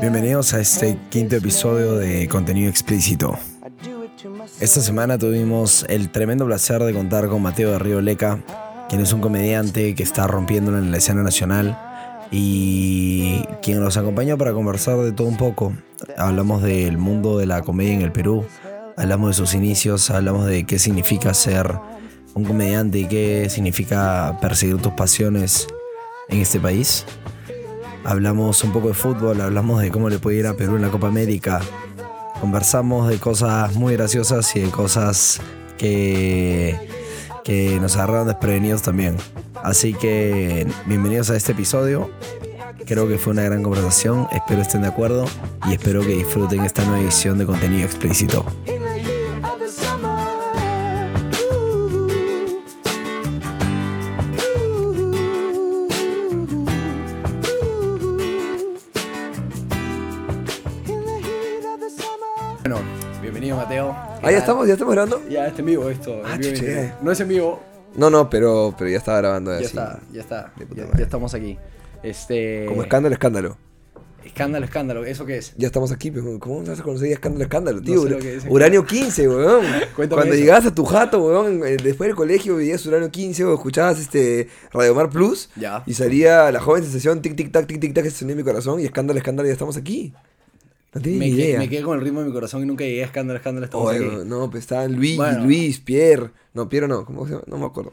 Bienvenidos a este quinto episodio de contenido explícito. Esta semana tuvimos el tremendo placer de contar con Mateo de Río Leca, quien es un comediante que está rompiéndolo en la escena nacional y quien nos acompañó para conversar de todo un poco. Hablamos del mundo de la comedia en el Perú, hablamos de sus inicios, hablamos de qué significa ser un comediante y qué significa perseguir tus pasiones en este país. Hablamos un poco de fútbol, hablamos de cómo le puede ir a Perú en la Copa América. Conversamos de cosas muy graciosas y de cosas que, que nos agarraron desprevenidos también. Así que bienvenidos a este episodio. Creo que fue una gran conversación, espero estén de acuerdo y espero que disfruten esta nueva edición de contenido explícito. Estamos, ya estamos grabando. Ya está en vivo esto. Ah, en vivo. No es en vivo, No, no, pero, pero ya estaba grabando ya así. está, ya está. Ya, estamos aquí. Este. Como escándalo, escándalo. Escándalo, escándalo. ¿Eso qué es? Ya estamos aquí, pero ¿cómo vas a conocer ya escándalo, escándalo, No tío? sé es. Uranio 15, weón. Cuéntame Cuando eso. llegabas a tu jato, weón, después del colegio veías Uranio 15 o escuchabas este Radio Mar Plus. Ya. Y salía la joven sensación, tic, tic, tac, tic, tic, tac, que se sonía en mi corazón. Y escándalo, escándalo, ya estamos aquí. No tienes Me, ni idea. me quedé con el ritmo de mi corazón y nunca llegué a escándalo, escándalo. Estamos Oye, aquí. no, pues estaban Luis, Bueno. Luis, Pierre. No, Pierre no, ¿cómo se llama? No me acuerdo.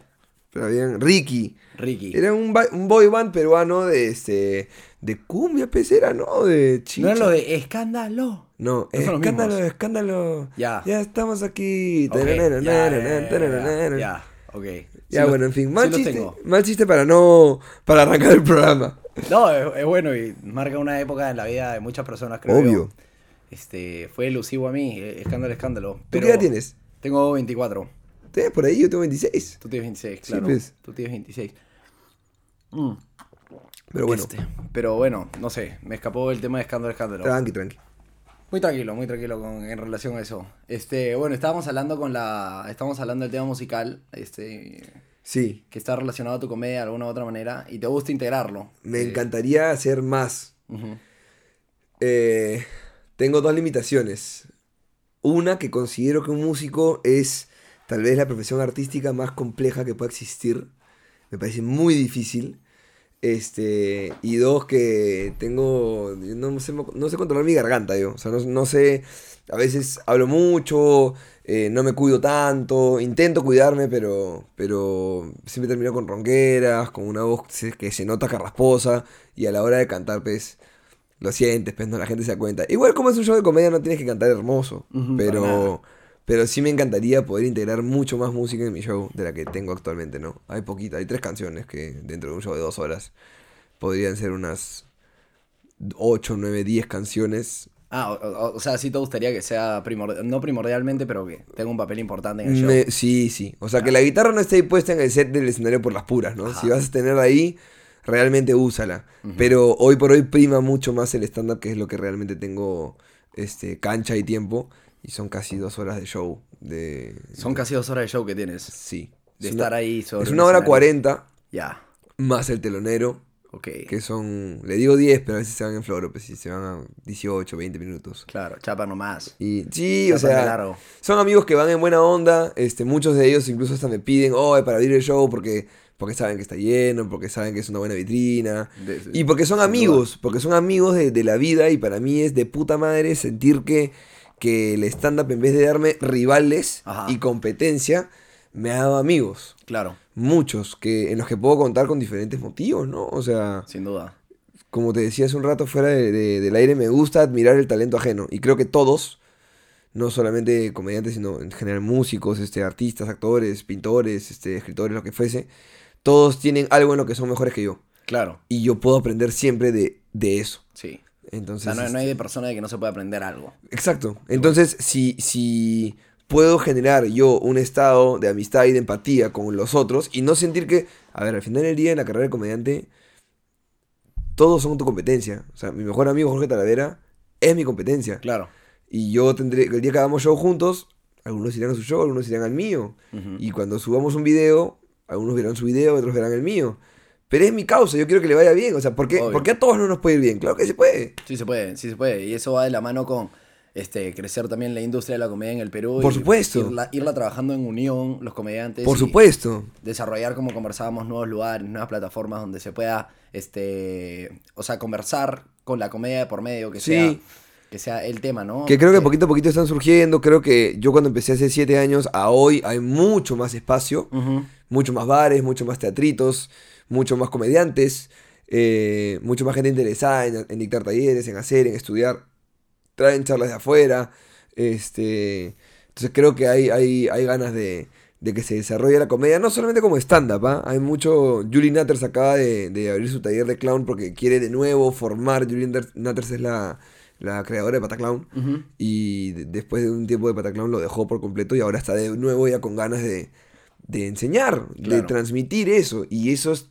Pero habían Ricky. Ricky. Era un, boy band peruano de este. de cumbia, pues era, ¿no? De chicha. No es lo de escándalo. No, No escándalo, escándalo. Ya. Ya estamos aquí. Ya, ok. Ya, Sí bueno, lo- en fin, sí mal chiste, mal chiste para no. para arrancar el programa. No, es, es bueno y marca una época en la vida de muchas personas, creo Obvio. yo. Este, fue elusivo a mí, eh, escándalo, escándalo. ¿Tú qué edad tienes? Tengo 24. ¿Tienes por ahí? Yo tengo 26. Tú tienes 26, Sí, claro. pues. Tú tienes 26. Mm, Pero bueno, este, pero bueno, no sé, me escapó el tema de escándalo, escándalo. tranqui, tranqui. Muy tranquilo, muy tranquilo con, en relación a eso. Este, bueno, estábamos hablando con la. Estamos hablando del tema musical, este. Sí, que está relacionado a tu comedia de alguna u otra manera. Y te gusta integrarlo. me Eh, encantaría hacer más. Eh, tengo dos limitaciones. Una, que considero que un músico es tal vez la profesión artística más compleja que pueda existir. Me parece muy difícil. Este, y dos, que tengo. No sé, no sé controlar mi garganta, yo. O sea, no, no sé. A veces hablo mucho, eh, no me cuido tanto. Intento cuidarme, pero, pero siempre termino con ronqueras, con una voz que se- nota carrasposa. Y a la hora de cantar, pues lo sientes, pues no la gente se da cuenta. Igual como es un show de comedia no tienes que cantar hermoso, pero. Pero sí me encantaría poder integrar mucho más música en mi show de la que tengo actualmente, ¿no? Hay poquita, hay tres canciones que dentro de un show de dos horas podrían ser unas 8, 9, 10 canciones. Ah, o, o- o sea, sí te gustaría que sea primordial, no primordialmente, pero que tenga un papel importante en el show. Me- sí, sí. O sea, que la guitarra no esté ahí puesta en el set del escenario por las puras, ¿no? Ajá. Si vas a tener ahí, realmente úsala. Pero hoy por hoy prima mucho más el stand-up, que es lo que realmente tengo este, cancha y tiempo. Y son casi dos horas de show. De, Son casi dos horas de show que tienes. Sí. De Es estar una- ahí sobre Es un una hora cuarenta, Ya, más el telonero, ok. que son, le digo 10, pero a veces se van en floro, pues sí, se van a 18, 20 minutos. Claro, chapa nomás. Y sí, o Chapa sea, largo. son amigos que van en buena onda, este, muchos de ellos incluso hasta me piden, oh, para abrir el show porque, porque saben que está lleno, porque saben que es una buena vitrina. De- Y porque son amigos, porque son amigos de, de la vida y para mí es de puta madre sentir que, que el stand-up en vez de darme rivales Ajá. y competencia, me ha dado amigos. Claro, Muchos, que, en los que puedo contar con diferentes motivos, ¿no? O sea, sin duda. como te decía hace un rato fuera de- de- del aire, me gusta admirar el talento ajeno. Y creo que todos, no solamente comediantes, sino en general músicos, este, artistas, actores, pintores, este, escritores, lo que fuese, todos tienen algo en lo que son mejores que yo. Claro, Y yo puedo aprender siempre de, de eso. sí. O Entonces, sea, no, no este, hay de persona de que no se pueda aprender algo. Exacto. Entonces, si, si puedo generar yo un estado de amistad y de empatía con los otros y no sentir que, a ver, al final del día en la carrera de comediante, todos son tu competencia. O sea, mi mejor amigo Jorge Talavera es mi competencia. Claro. Y yo tendré, el día que hagamos show juntos, algunos irán a su show, algunos irán al mío. Y cuando subamos un video, Algunos verán su video, otros verán el mío. Pero es mi causa, yo quiero que le vaya bien. O sea, ¿por qué, Obvio. ¿por qué a todos no nos puede ir bien? Claro que se puede. Sí se puede, sí se puede. Y eso va de la mano con este, crecer también la industria de la comedia en el Perú. Por y supuesto. Irla, irla trabajando en unión, los comediantes. Por supuesto. Desarrollar, como conversábamos, nuevos lugares, nuevas plataformas donde se pueda, este, o sea, conversar con la comedia de por medio, que, Sí. sea, que sea el tema, ¿no? Que creo que Que- poquito a poquito están surgiendo. Creo que yo cuando empecé hace siete años, a hoy hay mucho más espacio. Ujú. mucho más bares, mucho más teatritos, mucho más comediantes, eh, mucho más gente interesada en, en dictar talleres, en hacer, en estudiar. Traen charlas de afuera. Este, entonces creo que hay, hay, hay ganas de, de que se desarrolle la comedia, no solamente como stand-up, ¿ah? hay mucho... Julie Natters acaba de, de abrir su taller de clown porque quiere de nuevo formar. Julie Natter- Natters es la, la creadora de Pataclown Ujú. y de- después de un tiempo de Pataclown lo dejó por completo y ahora está de nuevo ya con ganas de, de enseñar, de transmitir eso. Y eso es-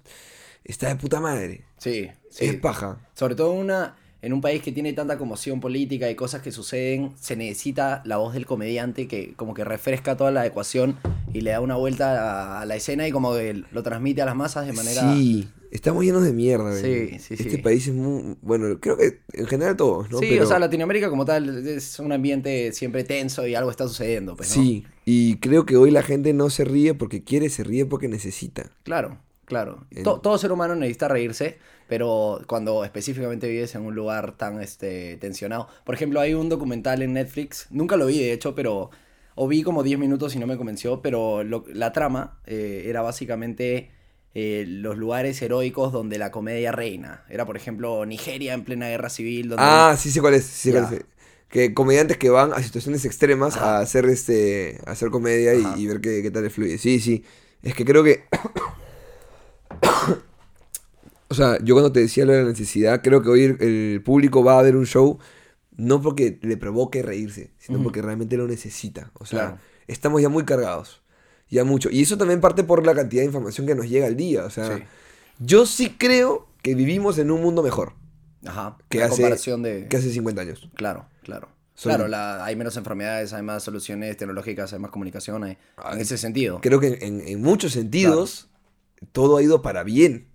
está de puta madre. Sí, sí. Es paja. Sobre todo en una, en un país que tiene tanta conmoción política y cosas que suceden, se necesita la voz del comediante que como que refresca toda la ecuación y le da una vuelta a, a la escena y como que lo transmite a las masas de manera... Sí, estamos llenos de mierda. Sí, sí, Este sí. país es muy... Bueno, creo que en general todos, ¿no? Sí, Pero- o sea, Latinoamérica como tal es un ambiente siempre tenso y algo está sucediendo, pues, ¿no? Sí, y creo que hoy la gente no se ríe porque quiere, se ríe porque necesita. Claro, claro. Todo ser humano necesita reírse, pero cuando específicamente vives en un lugar tan este, tensionado. Por ejemplo, hay un documental en Netflix, nunca lo vi de hecho, pero... O vi como 10 minutos y no me convenció, pero lo- la trama eh, era básicamente eh, los lugares heroicos donde la comedia reina. Era, por ejemplo, Nigeria en plena guerra civil. Donde Ah, sí sé cuál es, sí sé cuál es. Que comediantes que van a situaciones extremas Ajá. a hacer este a hacer comedia y, ver qué, qué tal le fluye. Sí, sí. Es que creo que O sea, yo cuando te decía lo de la necesidad, creo que hoy el, público va a ver un show no porque le provoque reírse, sino porque realmente lo necesita. O sea, Claro. estamos ya muy cargados. Ya mucho. Y eso también parte por la cantidad de información que nos llega al día. O sea, Sí. yo sí creo que vivimos en un mundo mejor Ajá. que la hace, comparación de... que hace 50 años. Claro, claro. Claro, la- hay menos enfermedades, hay más soluciones tecnológicas, hay más comunicación, hay- Ah, en ese sentido. Creo que en, en muchos sentidos todo ha ido para bien.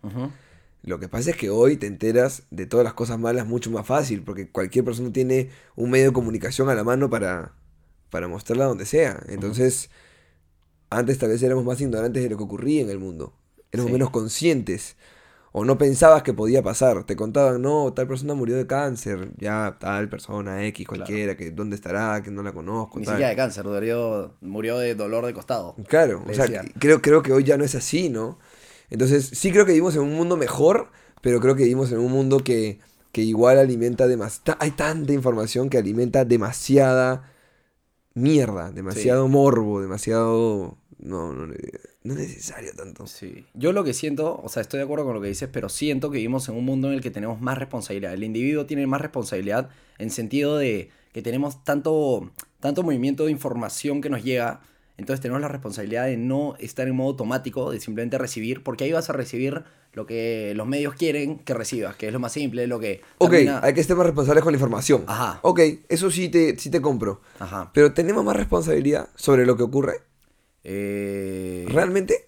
Lo que pasa es que hoy te enteras de todas las cosas malas mucho más fácil, porque cualquier persona tiene un medio de comunicación a la mano para, para mostrarla donde sea. Entonces, antes tal vez éramos más ignorantes de lo que ocurría en el mundo. Éramos Sí. menos conscientes. O no pensabas que podía pasar. Te contaban, no, tal persona murió de cáncer. Ya, tal persona, X, cualquiera, que dónde estará, que no la conozco. Ni tal. siquiera de cáncer, murió, murió de dolor de costado. Claro, o sea, creo, creo que hoy ya no es así, ¿no? Entonces, sí creo que vivimos en un mundo mejor, pero creo que vivimos en un mundo que, que igual alimenta demasiado... Hay tanta información que alimenta demasiada mierda, demasiado morbo, demasiado... No, no, no es necesario tanto. Sí. Yo lo que siento, o sea, estoy de acuerdo con lo que dices, pero siento que vivimos en un mundo en el que tenemos más responsabilidad. El individuo tiene más responsabilidad en sentido de que tenemos tanto, tanto movimiento de información que nos llega. Entonces tenemos la responsabilidad de no estar en modo automático, de simplemente recibir, porque ahí vas a recibir lo que los medios quieren que recibas, que es lo más simple, lo que... Ok, termina- hay que estar más responsables con la información. Ajá. Ok, eso sí te, sí te compro. Ajá. Pero ¿tenemos más responsabilidad sobre lo que ocurre? Eh, ¿Realmente?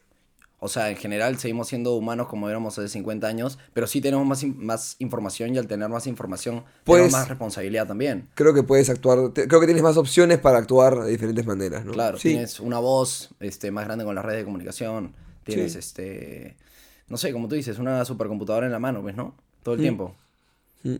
O sea, en general seguimos siendo humanos como éramos hace 50 años, pero sí tenemos más, in- más información y al tener más información Pues- tenemos más responsabilidad también. Creo que puedes actuar... creo que tienes más opciones para actuar de diferentes maneras, ¿no? Claro, Sí. tienes una voz este, más grande con las redes de comunicación, tienes Sí. este, no sé, como tú dices, una supercomputadora en la mano, pues, ¿no? Todo el tiempo. Mm.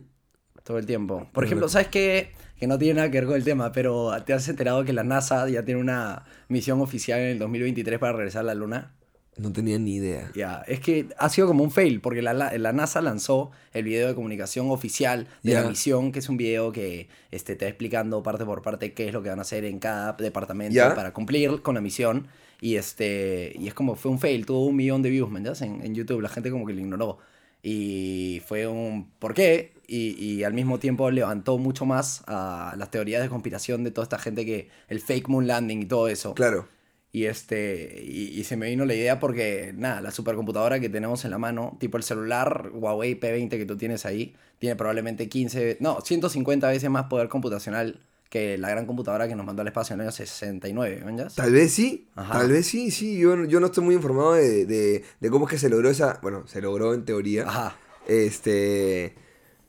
Todo el tiempo. Por ejemplo. ¿sabes qué? Que no tiene nada que ver con el tema, pero ¿te has enterado que la NASA ya tiene una misión oficial en el 2023 para regresar a la Luna? No tenía ni idea. Ya, es que ha sido como un fail, porque la, la- la NASA lanzó el video de comunicación oficial de la misión, que es un video que este, te va explicando parte por parte qué es lo que van a hacer en cada departamento para cumplir con la misión. Y este y es como fue un fail, tuvo un millón de views, ¿me entiendes? En, en YouTube, la gente como que lo ignoró. Y fue un ¿por qué? Y, y al mismo tiempo levantó mucho más a las teorías de conspiración de toda esta gente que el fake moon landing y todo eso. Claro. Y este y, y se me vino la idea porque, nada, la supercomputadora que tenemos en la mano, tipo el celular Huawei P20 que tú tienes ahí, tiene probablemente 15, no, 150 veces más poder computacional que la gran computadora que nos mandó al espacio en el año 69, ¿ves? Tal vez sí, Ajá. tal vez sí, sí. Yo, yo no estoy muy informado de, de- de cómo es que se logró esa. Bueno, se logró en teoría. Ajá. Este.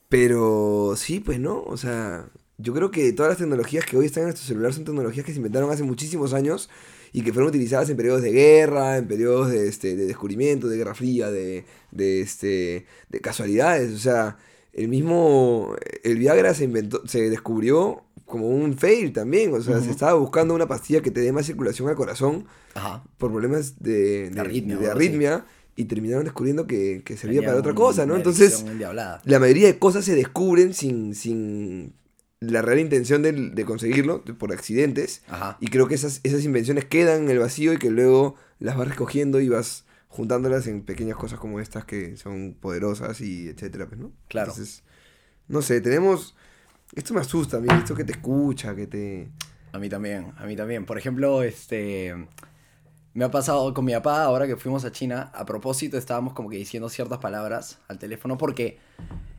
Pero sí, pues no. O sea, yo creo que todas las tecnologías que hoy están en nuestro celular son tecnologías que se inventaron hace muchísimos años y que fueron utilizadas en periodos de guerra, en periodos de, este, de descubrimiento, de guerra fría, de, de, este, de casualidades. O sea, el mismo. El Viagra se inventó, se descubrió como un fail también. O sea, se estaba buscando una pastilla que te dé más circulación al corazón Ajá. por problemas de, de, arritmia de así. arritmia y terminaron descubriendo que, que servía Tenía para otra un- cosa, ¿no? una Entonces, erección endiablada. la mayoría de cosas se descubren sin, sin la real intención de, de conseguirlo, por accidentes. Ajá. Y creo que esas, esas invenciones quedan en el vacío y que luego las vas recogiendo y vas juntándolas en pequeñas cosas como estas que son poderosas y etcétera, pues, ¿no? Claro. Entonces, no sé, tenemos... Esto me asusta a mí, esto que te escucha, que te... A mí también, a mí también. Por ejemplo, este. Me ha pasado con mi papá, ahora que fuimos a China, a propósito estábamos como que diciendo ciertas palabras al teléfono porque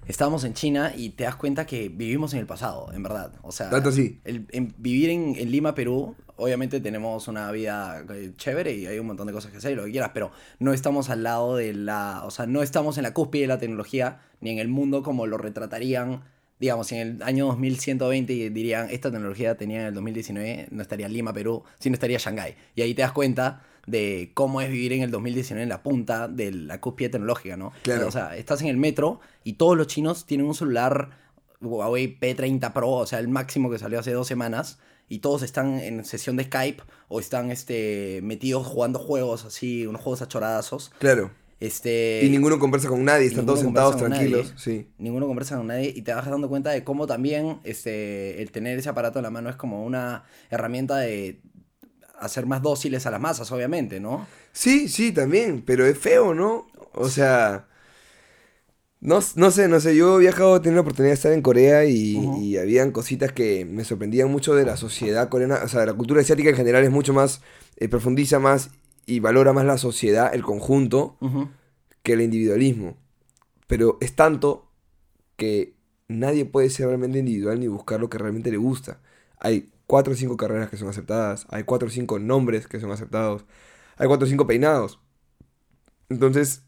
estábamos en China y te das cuenta que vivimos en el pasado, en verdad. O sea, Tanto así. el- en- vivir en, en Lima, Perú, obviamente tenemos una vida eh, chévere y hay un montón de cosas que hacer y lo que quieras, pero no estamos al lado de la, o sea, no estamos en la cúspide de la tecnología ni en el mundo como lo retratarían, digamos, en el año 2120 y dirían, esta tecnología tenía en el 2019, no estaría Lima, Perú, sino estaría Shanghái. Y ahí te das cuenta de cómo es vivir en el 2019 en la punta de la cúspide tecnológica, ¿no? Claro. O sea, estás en el metro y todos los chinos tienen un celular Huawei P30 Pro, o sea, el máximo que salió hace dos semanas, y todos están en sesión de Skype o están este, metidos jugando juegos así, unos juegos achoradazos. Claro. Este, Y ninguno conversa con nadie, están todos sentados tranquilos. nadie. Sí. Ninguno conversa con nadie y te vas dando cuenta de cómo también este, el tener ese aparato en la mano es como una herramienta de hacer más dóciles a las masas, obviamente, ¿no? Sí, sí, también, pero es feo, ¿no? O sea, no, no sé, no sé, yo he viajado, he tenido la oportunidad de estar en Corea y, Ujú. y habían cositas que me sorprendían mucho de la sociedad coreana, o sea, la cultura asiática en general es mucho más, eh, profundiza más y valora más la sociedad, el conjunto, que el individualismo. Pero es tanto que nadie puede ser realmente individual ni buscar lo que realmente le gusta. Hay cuatro o cinco carreras que son aceptadas, hay cuatro o cinco nombres que son aceptados, hay cuatro o cinco peinados. Entonces,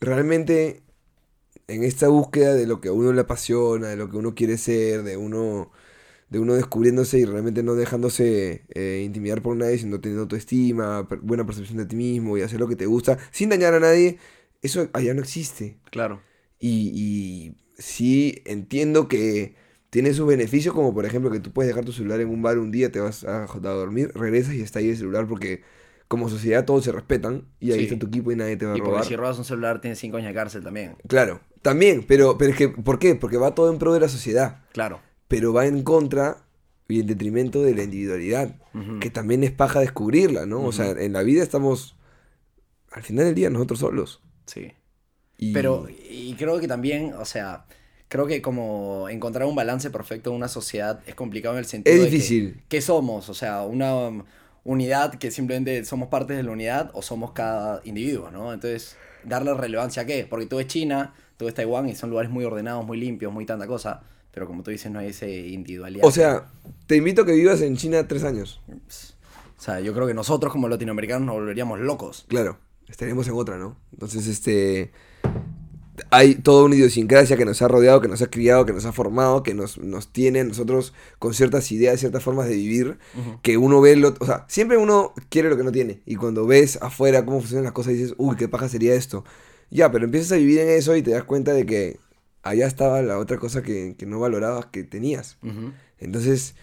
realmente en esta búsqueda de lo que a uno le apasiona, de lo que uno quiere ser, de uno, de uno descubriéndose y realmente no dejándose eh, intimidar por nadie, sino teniendo autoestima, per- buena percepción de ti mismo y hacer lo que te gusta, sin dañar a nadie, eso allá no existe. Claro. Y, y sí entiendo que tiene sus beneficios, como por ejemplo que tú puedes dejar tu celular en un bar un día, te vas a, a dormir, regresas y está ahí el celular porque como sociedad todos se respetan y ahí Sí. está tu equipo y nadie te va a Y porque robar. si robas un celular tienes cinco años de cárcel también. Claro, también, pero, pero es que, ¿por qué? Porque va todo en pro de la sociedad, Claro. pero va en contra y en detrimento de la individualidad, que también es paja descubrirla, ¿no? O sea, en la vida estamos, al final del día, nosotros solos. Sí. Y- Pero, y creo que también, o sea, creo que como encontrar un balance perfecto en una sociedad es complicado en el sentido Es de que- difícil. ¿Qué somos? O sea, una um, unidad que simplemente somos partes de la unidad o somos cada individuo, ¿no? Entonces, darle relevancia a qué? Porque tú ves China, tú ves Taiwán y son lugares muy ordenados, muy limpios, muy tanta cosa, pero como tú dices, no hay ese individualidad. O sea, te invito a que vivas en China tres años. O sea, yo creo que nosotros como latinoamericanos nos volveríamos locos. Claro, estaríamos en otra, ¿no? Entonces, este. Hay toda una idiosincrasia que nos ha rodeado, que nos ha criado, que nos ha formado, que nos, nos tiene nosotros con ciertas ideas, ciertas formas de vivir, que uno ve, lo, o sea, siempre uno quiere lo que no tiene. Y cuando ves afuera cómo funcionan las cosas, dices, uy, qué paja sería esto. Ya, pero empiezas a vivir en eso y te das cuenta de que allá estaba la otra cosa que, que no valorabas que tenías. Entonces,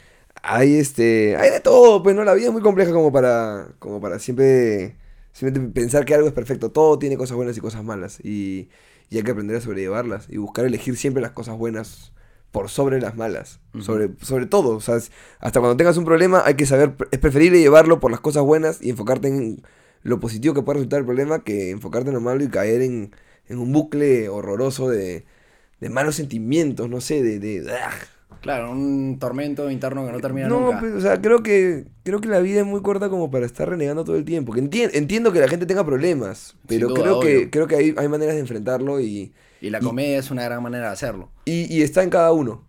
hay este. Hay de todo, pues no, la vida es muy compleja como para. como para siempre. Siempre pensar que algo es perfecto. Todo tiene cosas buenas y cosas malas. Y, y hay que aprender a sobrellevarlas. Y buscar elegir siempre las cosas buenas por sobre las malas. sobre, sobre todo. O sea, hasta cuando tengas un problema, hay que saber. Es preferible llevarlo por las cosas buenas y enfocarte en lo positivo que puede resultar el problema que enfocarte en lo malo y caer en, en un bucle horroroso de, de malos sentimientos, no sé, de. de ¡ah! Claro, un tormento interno que no termina No, nunca. pues, o sea, creo que creo que la vida es muy corta como para estar renegando todo el tiempo. Que entien- entiendo que la gente tenga problemas, pero duda, creo que creo que hay, hay maneras de enfrentarlo y, Y la y- comedia es una gran manera de hacerlo. y, y está en cada uno.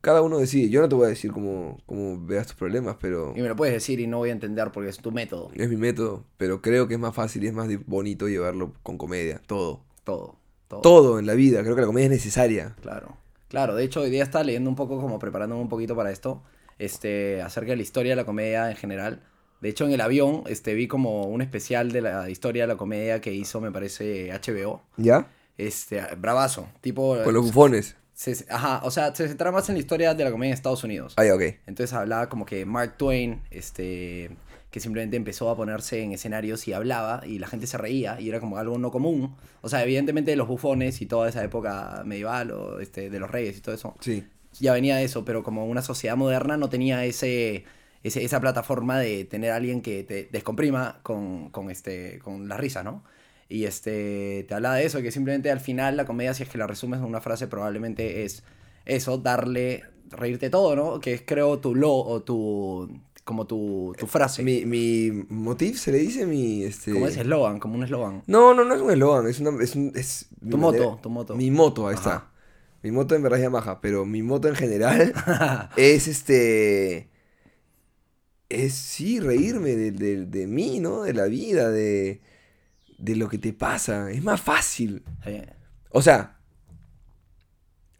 Cada uno decide. Yo no te voy a decir cómo, cómo veas tus problemas, pero Y me lo puedes decir y no voy a entender porque es tu método. es mi método. Pero creo que es más fácil y es más bonito llevarlo con comedia. Todo. Todo. Todo. Todo en la vida. Creo que la comedia es necesaria. Claro. Claro, de hecho hoy día estaba leyendo un poco, como preparándome un poquito para esto, este, acerca de la historia de la comedia en general. De hecho, en el avión, este, vi como un especial de la historia de la comedia que hizo, me parece, HBO. ¿Ya? Este, bravazo. Tipo. Con los bufones. se- ajá, o sea, se centra más en la historia de la comedia en Estados Unidos. Ah, ok. Entonces hablaba como que Mark Twain, este, que simplemente empezó a ponerse en escenarios y hablaba y la gente se reía y era como algo no común. O sea, evidentemente los bufones y toda esa época medieval o este, de los reyes y todo eso, Sí. ya venía de eso, pero como una sociedad moderna no tenía ese, ese- esa plataforma de tener a alguien que te descomprima con, con, este, con la risa, ¿no? Y este, te hablaba de eso, que simplemente al final la comedia, si es que la resumes en una frase, probablemente es eso, darle, reírte todo, ¿no? Que es creo tu lo o tu, como tu, tu frase. Mi, mi motif se le dice mi. Este... como ese eslogan, como un eslogan. No, no, no es un eslogan. Es una. Es un, es Tu manera- moto, tu moto. Mi moto, ahí Ajá. está. Mi moto en verdad es Yamaha, pero mi moto en general es este. Es sí, reírme de, de- de mí, ¿no? De la vida, de. De lo que te pasa. Es más fácil. O sea,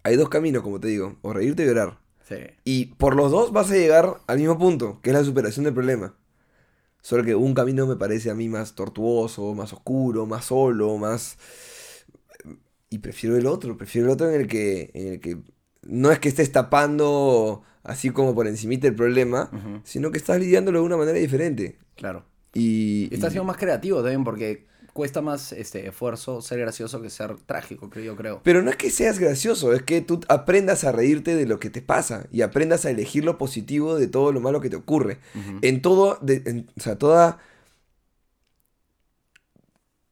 hay dos caminos, como te digo: o reírte o llorar. Sí. Y por los dos vas a llegar al mismo punto, que es la superación del problema. Solo que un camino me parece a mí más tortuoso, más oscuro, más solo, más... Y prefiero el otro, prefiero el otro en el que, en el que no es que estés tapando así como por encimita el problema, sino que estás lidiándolo de una manera diferente. Claro. Y, Y estás siendo más creativo también porque cuesta más este esfuerzo ser gracioso que ser trágico, creo yo creo. Pero no es que seas gracioso, es que tú aprendas a reírte de lo que te pasa y aprendas a elegir lo positivo de todo lo malo que te ocurre. En todo, de- en- o sea, toda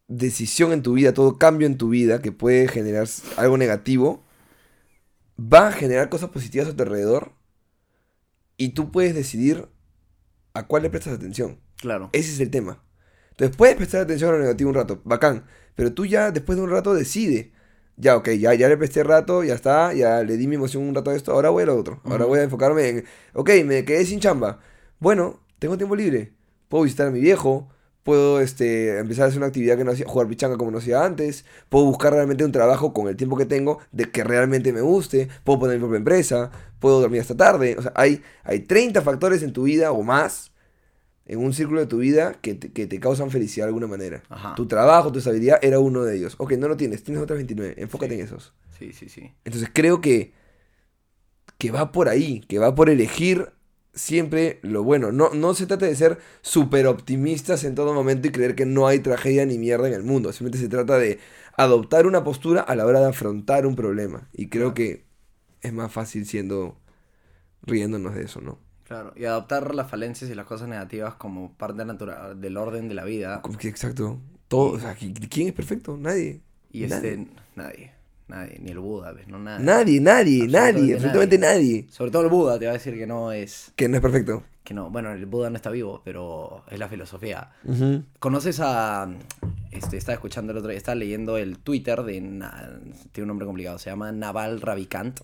decisión en tu vida, todo cambio en tu vida que puede generar algo negativo, va a generar cosas positivas a tu alrededor y tú puedes decidir a cuál le prestas atención. Claro. Ese es el tema. Puedes prestar atención a lo negativo un rato, bacán. Pero tú ya después de un rato decide. Ya, ok, ya, ya le presté rato, ya está, ya le di mi emoción un rato a esto, ahora voy a lo otro. Ahora voy a enfocarme en, ok, me quedé sin chamba. Bueno, tengo tiempo libre. Puedo visitar a mi viejo, puedo este, empezar a hacer una actividad que no hacía, jugar pichanga como no hacía antes, puedo buscar realmente un trabajo con el tiempo que tengo de que realmente me guste, puedo poner mi propia empresa, puedo dormir hasta tarde. O sea, hay, hay 30 factores en tu vida o más en un círculo de tu vida que te, que te causan felicidad de alguna manera. Ajá. Tu trabajo, tu estabilidad era uno de ellos. Ok, no lo tienes, tienes otras 29, enfócate Sí. en esos. Sí, sí, sí. Entonces creo que, que va por ahí, que va por elegir siempre lo bueno. No, no se trata de ser súper optimistas en todo momento y creer que no hay tragedia ni mierda en el mundo. Simplemente se trata de adoptar una postura a la hora de afrontar un problema. Y creo que es más fácil siendo riéndonos de eso, ¿no? Claro. Y adoptar las falencias y las cosas negativas como parte natural del orden de la vida. Exacto. Todo, o sea, ¿qui- ¿quién es perfecto? Nadie. Y nadie. este, nadie. Nadie. Ni el Buda, ¿ves? No, nadie. Nadie, nadie, nadie, absolutamente nadie. Sobre todo el Buda te va a decir que no es. Que no es perfecto. Que no. Bueno, el Buda no está vivo, pero es la filosofía. ¿Conoces a. Este, estaba escuchando el otro día, estaba leyendo el Twitter de. Tiene un nombre complicado, se llama Naval Ravikant.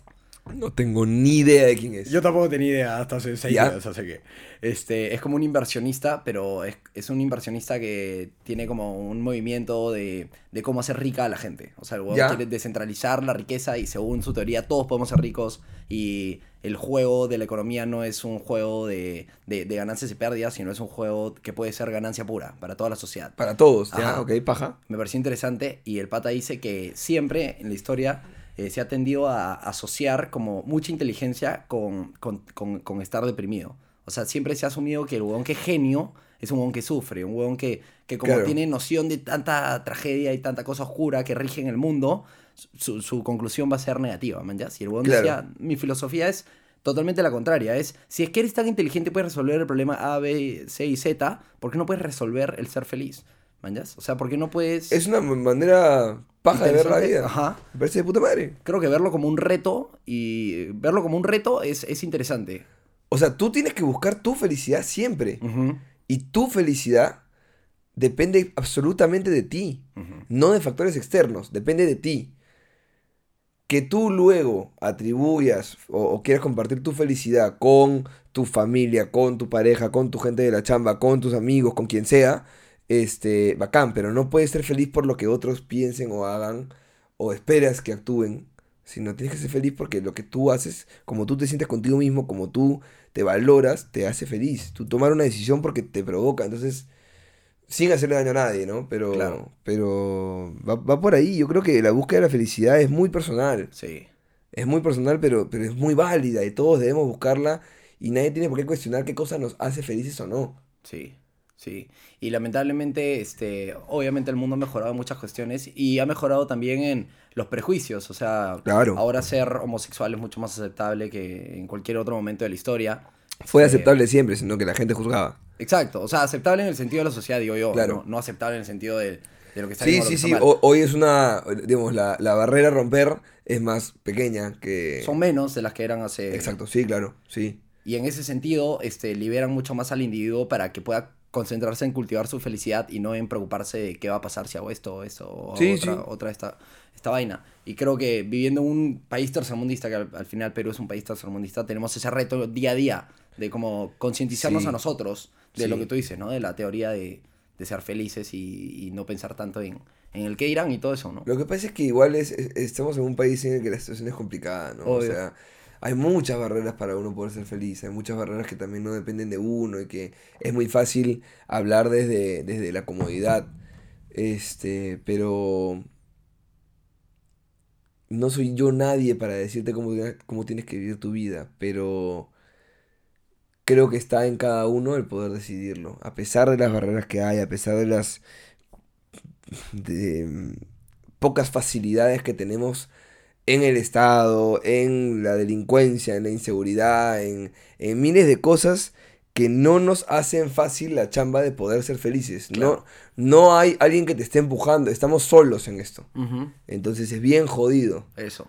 No tengo ni idea de quién es. Yo tampoco tenía idea hasta hace seis ¿Ya? días, así que. Este, es como un inversionista, pero es, es un inversionista que tiene como un movimiento de, de cómo hacer rica a la gente. O sea, el huevón ¿Ya? quiere descentralizar la riqueza y según su teoría todos podemos ser ricos y el juego de la economía no es un juego de, de, de ganancias y pérdidas, sino es un juego que puede ser ganancia pura para toda la sociedad. Para todos, ya, Ajá. ok, paja. Me pareció interesante y el pata dice que siempre en la historia eh, se ha tendido a asociar como mucha inteligencia con, con, con- con estar deprimido. O sea, siempre se ha asumido que el huevón que es genio es un huevón que sufre, un huevón que, que como Claro. tiene noción de tanta tragedia y tanta cosa oscura que rige en el mundo, su, su conclusión va a ser negativa, man, ¿ya? Si el huevón Claro. decía, mi filosofía es totalmente la contraria, es, si es que eres tan inteligente puedes resolver el problema A, B, C y Z, ¿por qué no puedes resolver el ser feliz? ¿Man, ya? O sea, ¿por qué no puedes... Es una manera paja de ver la vida. ajá. Me parece de puta madre. creo que verlo como un reto y verlo como un reto es, es interesante. O sea, tú tienes que buscar tu felicidad siempre. Ujú, Y tu felicidad depende absolutamente de ti. No de factores externos, depende de ti. que tú luego atribuyas o, o quieras compartir tu felicidad con tu familia, con tu pareja, con tu gente de la chamba, con tus amigos, con quien sea, este, bacán, pero no puedes ser feliz por lo que otros piensen o hagan o esperas que actúen, sino tienes que ser feliz porque lo que tú haces, como tú te sientes contigo mismo, como tú te valoras, te hace feliz. Tú tomar una decisión porque te provoca, entonces sin hacerle daño a nadie, ¿no? Pero, Claro. pero va, va por ahí. Yo creo que la búsqueda de la felicidad es muy personal. Sí. Es muy personal, pero, pero es muy válida y todos debemos buscarla y nadie tiene por qué cuestionar qué cosa nos hace felices o no. Sí, sí. Y lamentablemente, este, obviamente el mundo ha mejorado en muchas cuestiones y ha mejorado también en los prejuicios. O sea, Claro. ahora ser homosexual es mucho más aceptable que en cualquier otro momento de la historia. Fue Eh, aceptable siempre, sino que la gente juzgaba. Exacto, o sea, aceptable en el sentido de la sociedad, digo yo. Claro. No, no aceptable en el sentido de, de lo que está Sí, bien sí, sí. Hoy es una, digamos, la, la barrera a romper es más pequeña que... Son menos de las que eran hace... Exacto, sí, claro, sí. Y en ese sentido, este, liberan mucho más al individuo para que pueda concentrarse en cultivar su felicidad y no en preocuparse de qué va a pasar si hago esto o esto o Sí, otra, sí. otra esta, esta vaina. Y creo que viviendo en un país tercermundista, que al, al final Perú es un país tercermundista, tenemos ese reto día a día de como concientizarnos Sí. a nosotros de lo que tú dices, ¿no? De la teoría de, de ser felices y, y no pensar tanto en, en el que irán y todo eso, ¿no? Lo que pasa es que igual es, es- estamos en un país en el que la situación es complicada, ¿no? O sea, hay muchas barreras para uno poder ser feliz, hay muchas barreras que también no dependen de uno y que es muy fácil hablar desde, desde la comodidad. Este, pero no soy yo nadie para decirte cómo, cómo tienes que vivir tu vida, pero creo que está en cada uno el poder decidirlo, a pesar de las barreras que hay, a pesar de las de mm, pocas facilidades que tenemos en el Estado, en la delincuencia, en la inseguridad, en, en miles de cosas que no nos hacen fácil la chamba de poder ser felices. Claro. No, no hay alguien que te esté empujando, estamos solos en esto. Entonces es bien jodido. Eso,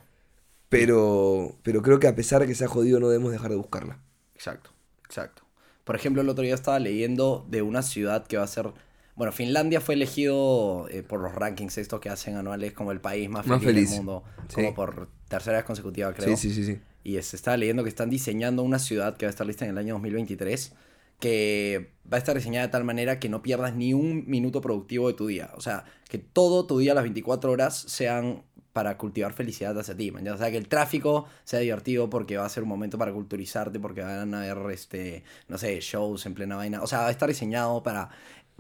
Pero, pero creo que a pesar de que sea jodido no debemos dejar de buscarla. exacto, exacto. Por ejemplo, el otro día estaba leyendo de una ciudad que va a ser... Bueno, Finlandia fue elegido eh, por los rankings estos que hacen anuales como el país más Más feliz, del mundo, Sí. como por tercera vez consecutiva, creo. Sí, sí, sí, sí. Y se estaba leyendo que están diseñando una ciudad que va a estar lista en el año 2023, que va a estar diseñada de tal manera que no pierdas ni un minuto productivo de tu día. O sea, que todo tu día, las 24 horas, sean para cultivar felicidad hacia ti. ya. O sea, que el tráfico sea divertido porque va a ser un momento para culturizarte, porque van a haber, este, no sé, shows en plena vaina. O sea, va a estar diseñado para...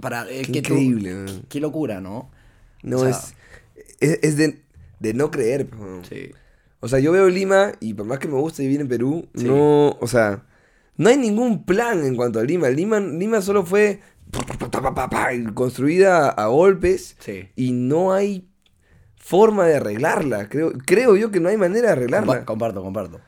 para eh, Qué que increíble. qué locura, ¿no? No O sea- es, es. es de, de no creer. Sí. O sea, yo veo Lima y por más que me guste vivir en Perú, Sí. no. O sea, no hay ningún plan en cuanto a Lima. Lima, Lima solo fue construida a golpes Sí. y no hay forma de arreglarla. Creo, creo yo que no hay manera de arreglarla. Compa- comparto, comparto.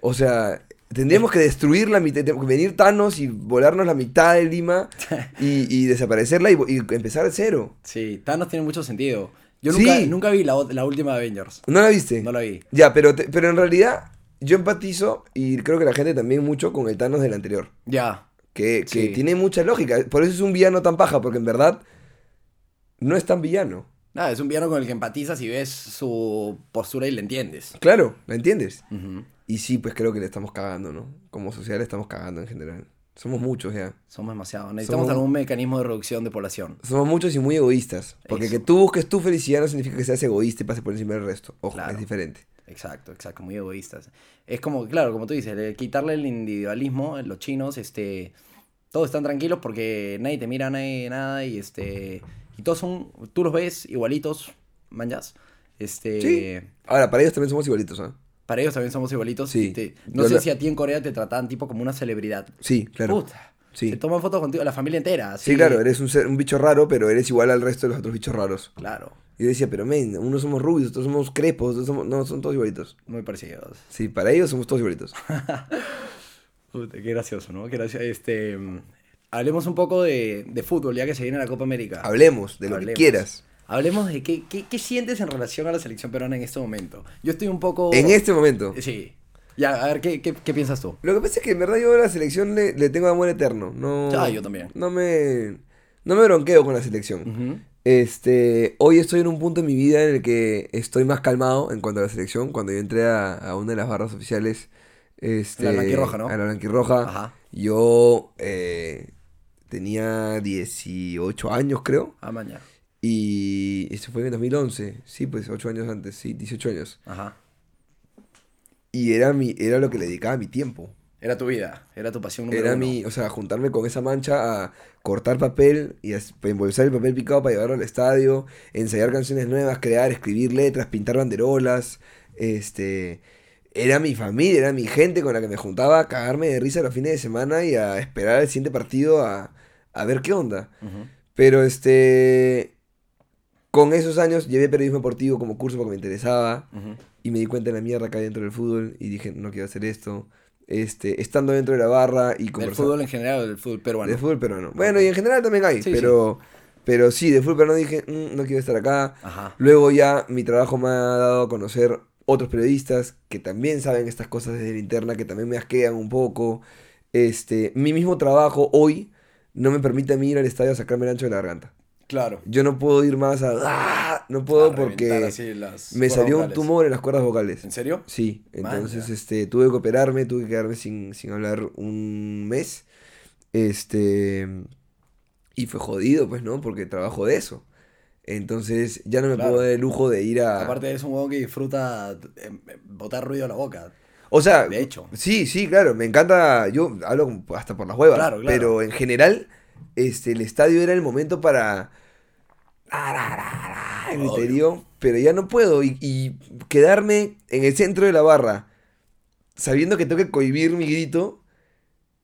O sea, tendríamos que destruir la mitad, venir Thanos y volarnos la mitad de Lima y, y desaparecerla y, y empezar de cero. Sí, Thanos tiene mucho sentido. Yo Sí. nunca, nunca vi la, la última Avengers. ¿No la viste? No la vi. Ya, pero, te- pero en realidad yo empatizo y creo que la gente también mucho con el Thanos del anterior. Ya. Que, que Sí. tiene mucha lógica. Por eso es un villano tan paja, porque en verdad no es tan villano. Nada, es un villano con el que empatizas y ves su postura y le entiendes. Claro, ¿me entiendes? Y sí, pues creo que le estamos cagando, ¿no? Como sociedad le estamos cagando en general. Somos muchos ya. Somos demasiado. Necesitamos Somos- algún mecanismo de reducción de población. Somos muchos y muy egoístas. Porque Eso. que tú busques tu felicidad no significa que seas egoísta y pases por encima del resto. Ojo, Claro. es diferente. Exacto, exacto, muy egoístas. Es como, claro, como tú dices, quitarle el individualismo, los chinos, este, todos están tranquilos porque nadie te mira, nadie nada y este, y todos son, tú los ves igualitos, manjas. Este, Sí. Ahora, para ellos también somos igualitos, ¿ah? para ellos también somos igualitos. Sí. te- no Yo sé la- si a ti en Corea te trataban tipo como una celebridad. Sí, claro. Puta. Sí. Se toman fotos contigo, la familia entera. así. Sí, claro, eres un, ser- un bicho raro, pero eres igual al resto de los otros bichos raros. Claro, Y yo decía, pero men, unos somos rubios, otros somos crepos, otros somos... No, son todos igualitos. muy parecidos. Sí, para ellos somos todos igualitos. Puta, qué gracioso, ¿no? Qué gracioso. Este, hablemos un poco de, de fútbol, ya que se viene la Copa América. Hablemos de lo que quieras. Hablemos de qué, qué, qué sientes en relación a la selección peruana en este momento. Yo estoy un poco... En este momento. Sí. Ya, a ver, ¿qué, qué, qué piensas tú? Lo que pasa es que en verdad yo a la selección le, le tengo amor eterno. No, Ah, yo también. No me, no me bronqueo con la selección. Ujú. Este, hoy estoy en un punto en mi vida en el que estoy más calmado en cuanto a la selección. Cuando yo entré a, a una de las barras oficiales, este, La blanquirroja, ¿no? A la blanquirroja, Ajá. yo eh, tenía 18 años, creo. Ah, mañana. Y eso fue en 2011. Sí, pues 8 años antes, sí, 18 años. Ajá. Y era, mi, era lo que le dedicaba mi tiempo. Era tu vida, era tu pasión número Era uno. mi, o sea, juntarme con esa mancha a cortar papel y a embolsar el papel picado para llevarlo al estadio, ensayar canciones nuevas, crear, escribir letras, pintar banderolas. Este, era mi familia, era mi gente con la que me juntaba a cagarme de risa los fines de semana y a esperar el siguiente partido a, a ver qué onda. Pero este, con esos años llevé periodismo deportivo como curso porque me interesaba. Y me di cuenta de la mierda que hay dentro del fútbol y dije, no quiero hacer esto. Este, estando dentro de la barra y Del conversando. fútbol en general o del fútbol peruano. De fútbol peruano. Bueno, y en general también hay, Sí, pero, pero sí, de fútbol peruano dije, "Mm, no quiero estar acá. Ajá. Luego ya mi trabajo me ha dado a conocer otros periodistas que también saben estas cosas desde la interna, que también me asquean un poco. Este, mi mismo trabajo hoy no me permite a mí ir al estadio a sacarme el ancho de la garganta. Claro. Yo no puedo ir más a... ¡Ah! No puedo A porque así las me salió un tumor en las cuerdas vocales. ¿En serio? Sí, entonces este, tuve que operarme, tuve que quedarme sin, sin hablar un mes. Este. Y fue jodido, pues, ¿no? Porque trabajo de eso. Entonces ya no me Claro. puedo dar el lujo de ir a. Aparte es un huevón que disfruta eh, botar ruido a la boca. O sea, de hecho. Sí, sí, claro, me encanta. Yo hablo hasta por las huevas. Claro, claro. Pero en general, este, el estadio era el momento para. El griterío, pero ya no puedo. Y, y quedarme en el centro de la barra, sabiendo que tengo que cohibir mi grito.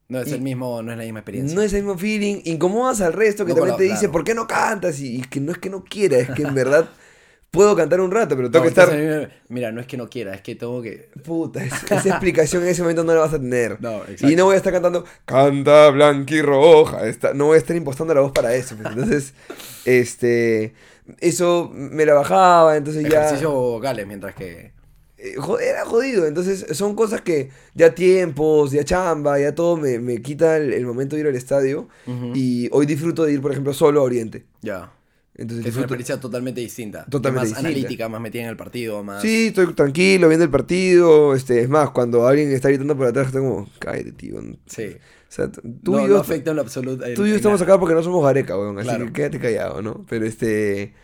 No es el mismo, no es la misma experiencia. No es el mismo feeling. Incomodas al resto que No también te dice. ¿por qué no cantas? Y, y que no es que no quiera, es que en verdad puedo cantar un rato, pero tengo No, que estar. el- Mira, no es que no quiera, es que tengo que. Puta, es- esa explicación en ese momento no la vas a tener. No, exacto. y no voy a estar cantando, canta blanquirroja. Está, no voy a estar impostando la voz para eso. Entonces, este. Eso me la bajaba, entonces ya. Ejercicios vocales, mientras que. eh, era jodido. Entonces, son cosas que ya tiempos, ya chamba, ya todo me, me quita el, el momento de ir al estadio. Y hoy disfruto de ir, por ejemplo, solo a Oriente. Ya. Entonces, es una experiencia totalmente distinta. Totalmente más distinta. analítica, más metida en el partido, más. Sí, estoy tranquilo, viendo el partido. Este, es más, cuando alguien está gritando por atrás, estoy como, cállate, tío. Sí. O sea, tú no, y no yo, afecta en lo absoluto. tú y yo estamos nada. acá porque no somos gareca, weón. Así Claro. que quédate callado, ¿no? Pero este.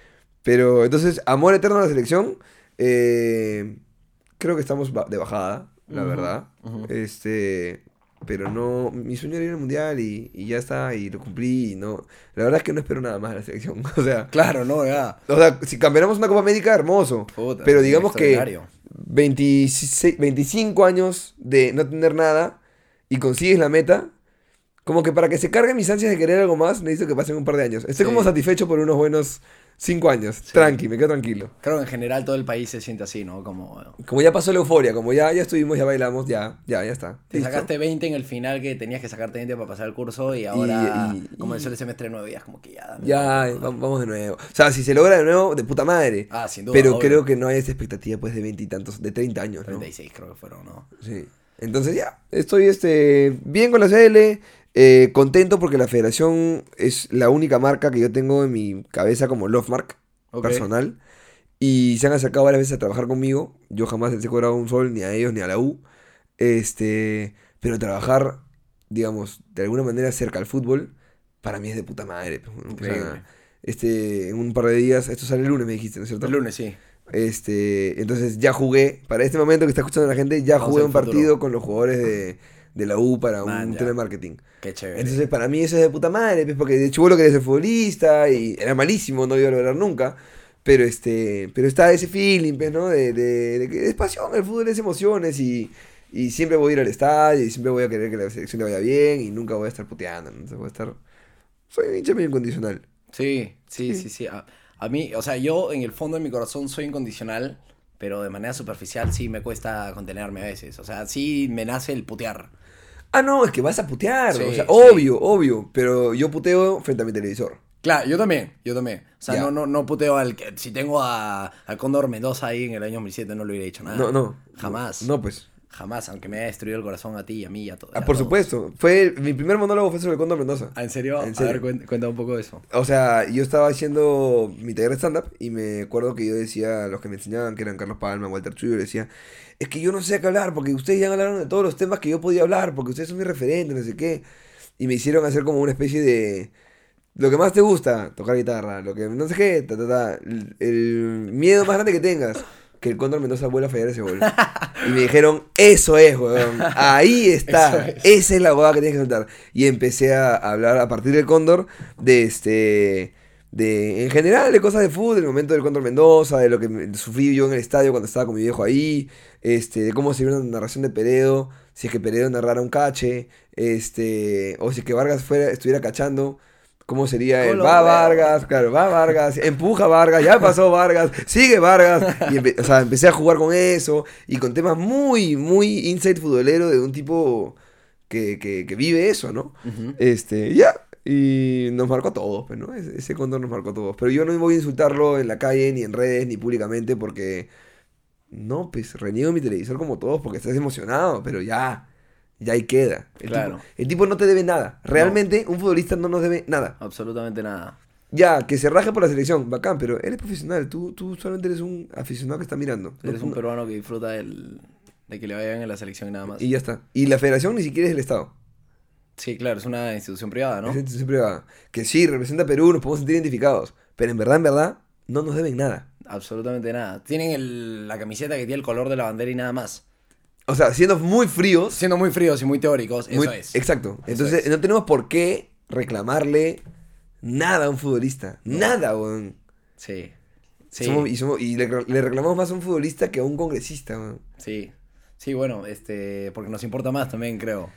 Pero entonces, amor eterno a la selección. eh, creo que estamos de bajada, la verdad. Este. Pero no. Mi sueño era ir al mundial y, y ya está, y lo cumplí. Y no. La verdad es que no espero nada más de la selección. O sea. Claro, no, ya. O sea, si cambiáramos una Copa América, hermoso. Puta, pero digamos que extraordinario. 26, 25 años de no tener nada y consigues la meta, como que para que se carguen mis ansias de querer algo más, necesito que pasen un par de años. Estoy Sí. como satisfecho por unos buenos 5 años. Tranqui, me quedo tranquilo. Creo que en general todo el país se siente así, ¿no? Como. Como ya pasó la euforia, como ya, ya estuvimos, ya bailamos, ya, ya, ya está. Te ¿Listo? sacaste 20 en el final que tenías que sacarte 20 para pasar el curso y ahora y- comenzó el semestre nuevo y es como que ya. dame Ya, vamos de nuevo. O sea, si se logra de nuevo, de puta madre. Ah, sin duda. Pero obvio. creo que no hay esa expectativa pues de veintitantos, de 30 años, ¿no? 36 creo que fueron, ¿no? Sí. Entonces ya, estoy este, bien con la CL, eh, contento porque la federación es la única marca que yo tengo en mi cabeza como Love Mark personal. Y se han acercado varias veces a trabajar conmigo. Yo jamás les he cobrado un sol ni a ellos ni a la U. Este, pero trabajar, digamos, de alguna manera cerca al fútbol, para mí es de puta madre. pues. O sea, este, en un par de días, esto sale el lunes, me dijiste, ¿no es cierto? El lunes, sí. Este, entonces ya jugué, para este momento que está escuchando la gente, ya Vamos jugué un futuro. partido con los jugadores de, de la U para Man, un ya. telemarketing. Qué chévere. Entonces para mí eso es de puta madre, pues, porque de chubolo quería ser futbolista y era malísimo, no iba a lograr nunca. Pero este, pero está ese feeling, pues, ¿no? De, de, de que es pasión, el fútbol es emociones y, y siempre voy a ir al estadio y siempre voy a querer que la selección le vaya bien y nunca voy a estar puteando, entonces voy a estar... Soy un hincha medio incondicional. Sí, sí, sí, sí. A, a mí, o sea, yo en el fondo de mi corazón soy incondicional, pero de manera superficial sí me cuesta contenerme a veces. O sea, sí me nace el putear. Ah, no, es que vas a putear, Sí, o sea, sí. obvio, obvio, pero yo puteo frente a mi televisor. Claro, yo también, yo también. O sea, no, no, no puteo al que. Si tengo a, al Cóndor Mendoza ahí en el año 2007, no le hubiera dicho nada. No, no. Jamás. No, pues. Jamás, aunque me haya destruido el corazón a ti y a mí y a todos. Ah, por supuesto. Fue mi primer monólogo fue sobre el Cóndor Mendoza. ¿En serio? En A serio. ver, cuen- cuenta un poco de eso. O sea, yo estaba haciendo mi taller de stand-up y me acuerdo que yo decía a los que me enseñaban, que eran Carlos Palma, Walter Chuyo, le decía, es que yo no sé qué hablar porque ustedes ya hablaron de todos los temas que yo podía hablar, porque ustedes son mis referentes, no sé qué. Y me hicieron hacer como una especie de... Lo que más te gusta, tocar guitarra, lo que no sé qué, ta, ta, ta, el, miedo más grande que tengas, que el Cóndor Mendoza vuelva a fallar ese gol. Y me dijeron, eso es, weón, ahí está, es. esa es la hueá que tienes que soltar. Y empecé a hablar a partir del Cóndor de este. De, en general, de cosas de fútbol, del momento del Cóndor Mendoza, de lo que me- sufrí yo en el estadio cuando estaba con mi viejo ahí, este, de cómo sería una narración de Peredo, si es que Peredo narrara un cache, este, o si es que Vargas fuera, estuviera cachando, cómo sería el va. Vargas, claro, va Vargas, empuja Vargas, ya pasó Vargas, sigue Vargas, y o sea, empecé a jugar con eso, y con temas muy, muy inside futbolero de un tipo que, que, que vive eso, ¿no? Este, ya. Y nos marcó a todos, pues, ¿no? Ese, ese nos marcó a todos. Pero yo no voy a insultarlo en la calle, ni en redes, ni públicamente, porque. No, pues reniego mi televisor como todos porque estás emocionado, pero ya. Ya ahí queda. El, Claro. tipo, el tipo no te debe nada. Realmente, un futbolista no nos debe nada. Absolutamente nada. Ya, que se raje por la selección, bacán, pero él es profesional. Tú, tú solamente eres un aficionado que está mirando. Eres No- un no- peruano que disfruta del- de que le vayan en la selección y nada más. Y ya está. Y la federación ni siquiera es el Estado. Sí, claro, es una institución privada, ¿no? Es institución privada. Que sí, representa a Perú, nos podemos sentir identificados. Pero en verdad, en verdad, no nos deben nada. Absolutamente nada. Tienen el- la camiseta que tiene el color de la bandera y nada más. O sea, siendo muy fríos. Siendo muy fríos y muy teóricos, muy- eso es. Exacto. Entonces, es. no tenemos por qué reclamarle nada a un futbolista. Nada, weón. Sí. Sí. Somos- y somos- y le, le reclamamos más a un futbolista que a un congresista, weón. Sí. Sí, bueno, este, porque nos importa más también, creo.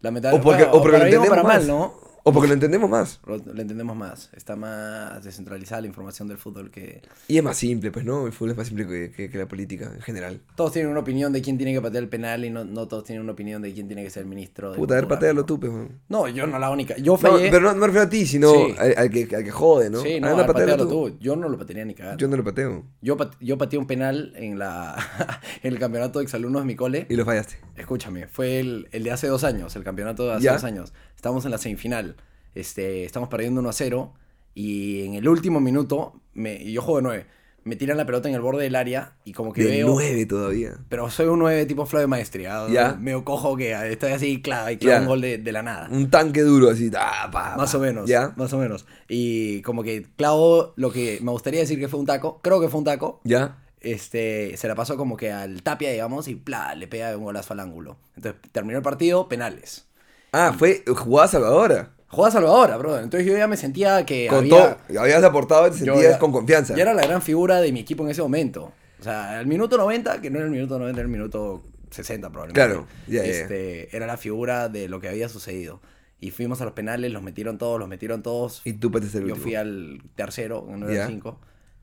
O Lamentablemente. porque, o porque lo para bien o entendemos para más. mal, ¿no? O porque lo entendemos más. Lo, lo entendemos más. Está más descentralizada la información del fútbol que... Y es más simple, pues, ¿no? El fútbol es más simple que, que- que la política en general. Todos tienen una opinión de quién tiene que patear el penal y no, no todos tienen una opinión de quién tiene que ser el ministro. de Puta, a ver, patealo ¿no? tú, pues. No, yo no la única. Yo No, fallé. pero no, no me refiero a ti, sino Sí. al, al que, al que jode, ¿no? Sí, A no, ver, a ver, patealo patealo tú. Yo no lo patearía ni cagar. Yo no lo pateo. Yo, pat- yo pateé un penal en la en el campeonato de exalumnos de mi cole. Y lo fallaste. Escúchame, fue el, el de hace dos años, el campeonato de hace Ya. dos años. Estamos en la semifinal. Este, estamos perdiendo 1 a 0. Y en el último minuto, me, y yo juego de 9. Me tiran la pelota en el borde del área y como que De veo. nueve todavía. Pero soy un 9 tipo Flavio Maestría. Ya. Medio cojo que estoy así clava y clava Ya. un gol de, de la nada. Un tanque duro así. ah, pa, Más pa. o menos. ¿Ya? Más o menos. Y como que clavo lo que me gustaría decir que fue un taco. Creo que fue un taco. ¿Ya? Este, se la pasó como que al tapia, digamos, y pla, le pega un golazo al ángulo. Entonces terminó el partido, penales. Ah, fue jugada salvadora. Jugada salvadora, brother. Entonces yo ya me sentía que Con había... todo. Habías aportado y te sentías ya- con confianza. Ya era la gran figura de mi equipo en ese momento. O sea, al minuto 90, que no era el minuto 90, era el minuto 60 probablemente. Claro, ya. este, Era la figura de lo que había sucedido. Y fuimos a los penales, los metieron todos, los metieron todos. Y tú pateaste el Yo último. fui al tercero, en 9 Ya. 5,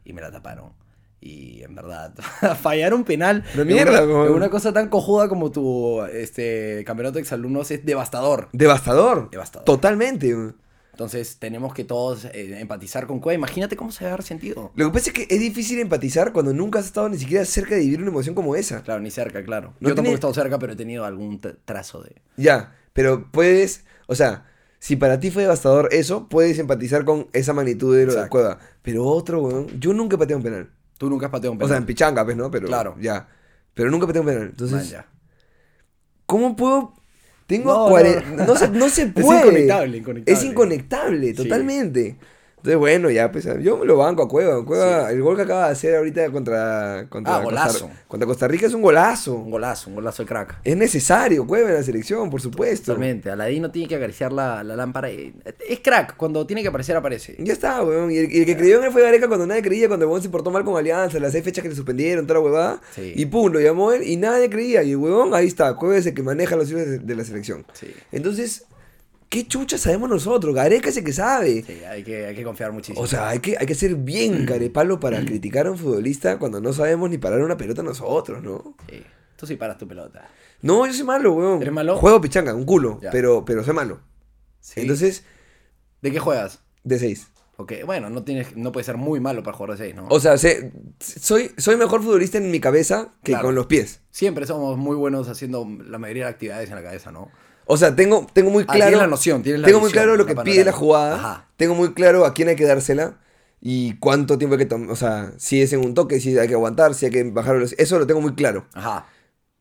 y me la taparon. Y en verdad, fallar un penal Una en mierda, una, en una cosa tan cojuda como tu este, campeonato de exalumnos es devastador. Devastador. Devastador. Totalmente. Entonces tenemos que todos eh, empatizar con Cueva. Imagínate cómo se debe haber sentido. Lo que pasa es que es difícil empatizar cuando nunca has estado ni siquiera cerca de vivir una emoción como esa. Claro, ni cerca, claro. No Yo tampoco he estado cerca, pero he tenido algún trazo de... Ya, pero puedes, o sea, si para ti fue devastador eso, puedes empatizar con esa magnitud de lo de cueva. Pero otro, weón, yo nunca he pateado un penal. Tú nunca has pateado un O sea, penal. en pichanga, pues, ¿no? Pero Claro. ya. Pero nunca pateado un penal. Entonces, Man, ya. ¿cómo puedo? Tengo No, cuare- no, no, se, no se Es puede. inconectable, inconectable. Es inconectable, Sí. Entonces, bueno, ya, pues, yo me lo banco a Cueva. Cueva, el gol que acaba de hacer ahorita contra, contra, Ah, golazo. Costa, contra Costa Rica es un golazo. Un golazo, un golazo de crack. Es necesario, Cueva, en la selección, por supuesto. Totalmente. Aladino tiene que acariciar la, la lámpara. Es crack. Cuando tiene que aparecer, aparece. Ya está, weón. Y el, y el que creyó en él fue Gareca cuando nadie creía, cuando el weón se portó mal con Alianza, las seis fechas que le suspendieron, toda la huevada. Sí. Y pum, lo llamó él y nadie creía. Y el huevón, ahí está, Cueva es el que maneja los hilos de, de la selección. Sí. Entonces, ¿qué chucha sabemos nosotros? Gareca es el que sabe. Sí, hay que, hay que confiar muchísimo. O sea, hay que, hay que ser bien carepalo para criticar a un futbolista cuando no sabemos ni parar una pelota nosotros, ¿no? Sí. Tú sí paras tu pelota. No, yo soy malo, weón. ¿Eres malo? Juego pichanga, un culo, Ya. pero, pero soy malo. Sí. Entonces, ¿De qué juegas? de seis. Ok, bueno, no, tienes, no puede ser muy malo para jugar de 6, ¿no? O sea, sé- soy, soy mejor futbolista en mi cabeza que Claro. con los pies. Siempre somos muy buenos haciendo la mayoría de actividades en la cabeza, ¿no? O sea, tengo, tengo muy Ah, claro. tienes la noción, tienes la Tengo muy claro lo que pide la jugada. Ajá. Tengo muy claro a quién hay que dársela y cuánto tiempo hay que tomar. O sea, si es en un toque, si hay que aguantar, si hay que bajar. Eso lo tengo muy claro. Ajá.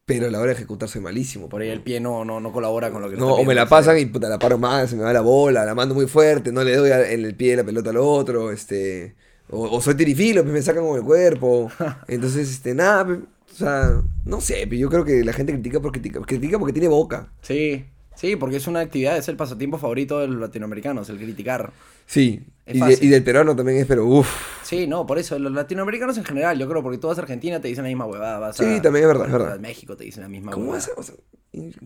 Pero a la hora de ejecutar soy malísimo. Por ahí el pie no, no, no colabora con lo que No, o me la pasan y puta, la paro más, se me va la bola, la mando muy fuerte, no le doy a- en el pie la pelota al otro, este. O, o soy tirifilo, pues me sacan con el cuerpo. Entonces, este, nada, o sea, no sé, pero yo creo que la gente critica porque critica, critica porque tiene boca. Sí, sí, porque es una actividad, es el pasatiempo favorito de los latinoamericanos, el criticar. Sí, y, de- fácil. y del peruano también es, pero uff. Sí, no, por eso, los latinoamericanos en general, yo creo, porque a Argentina te dicen la misma huevada, vas Sí, a... también es verdad, es verdad. México te dicen la misma ¿Cómo huevada. vas a,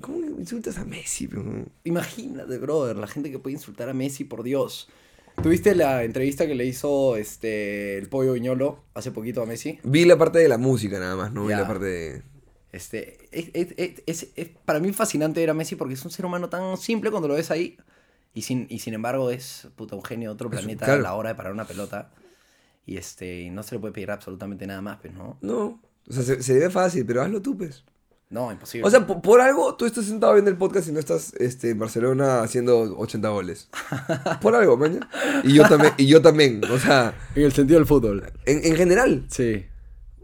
¿Cómo insultas a Messi? Imagínate, brother, la gente que puede insultar a Messi, por Dios. ¿Tuviste la entrevista que le hizo este el pollo Viñolo hace poquito a Messi? Vi la parte de la música nada más, no vi la parte de. Este, es, es- es- es- es- para mí fascinante ver a Messi porque es un ser humano tan simple cuando lo ves ahí y sin, y sin embargo es puta, un genio de otro planeta claro. a la hora de parar una pelota y este y no se le puede pedir absolutamente nada más, pues, ¿no? No. O sea, se, se ve fácil, pero hazlo tú, pues. No, imposible. O sea, po- por, algo tú estás sentado viendo el podcast y no estás este, en Barcelona haciendo 80 goles. Por algo, maña. Y yo también, y yo también. O sea, en el sentido del fútbol. en, en general. Sí.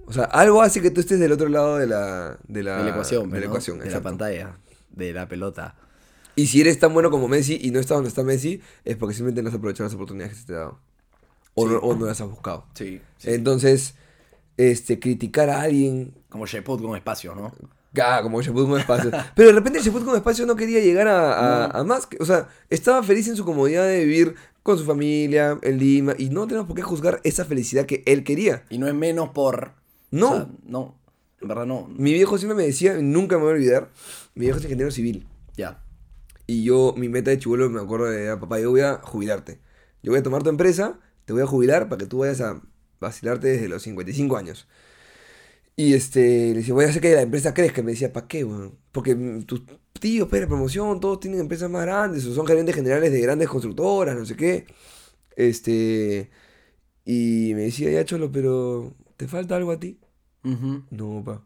O sea, algo hace que tú estés del otro lado de la, de la, de la ecuación, de pues, la ¿no? ecuación, de la pantalla, de la pelota. Y si eres tan bueno como Messi y no estás donde está Messi, es porque simplemente no has aprovechado las oportunidades que se te ha dado. O, Sí. no, o no las has buscado. Sí. sí. Entonces, este, criticar a alguien, Como Sheput con espacio, ¿no? ah, como Sheput con espacio. Pero de repente Sheput con espacio no quería llegar a, a- a más. O sea, estaba feliz en su comodidad de vivir con su familia en Lima y no tenemos por qué juzgar esa felicidad que él quería. Y no es menos por... No. o sea, no. En verdad no. Mi viejo siempre me decía, nunca me voy a olvidar, mi viejo es ingeniero civil. Ya. Y yo, mi meta de chivolo, me acuerdo de, "Ah, papá, yo voy a jubilarte. Yo voy a tomar tu empresa, te voy a jubilar para que tú vayas a vacilarte desde los 55 años. Y este, le decía, voy a hacer que la empresa crezca. Y me decía, ¿para qué, weón? Porque tus tíos, Pérez Promoción, todos tienen empresas más grandes, o son gerentes generales de grandes constructoras, no sé qué. Este, y me decía, ya, Cholo, pero ¿te falta algo a ti? No, pa.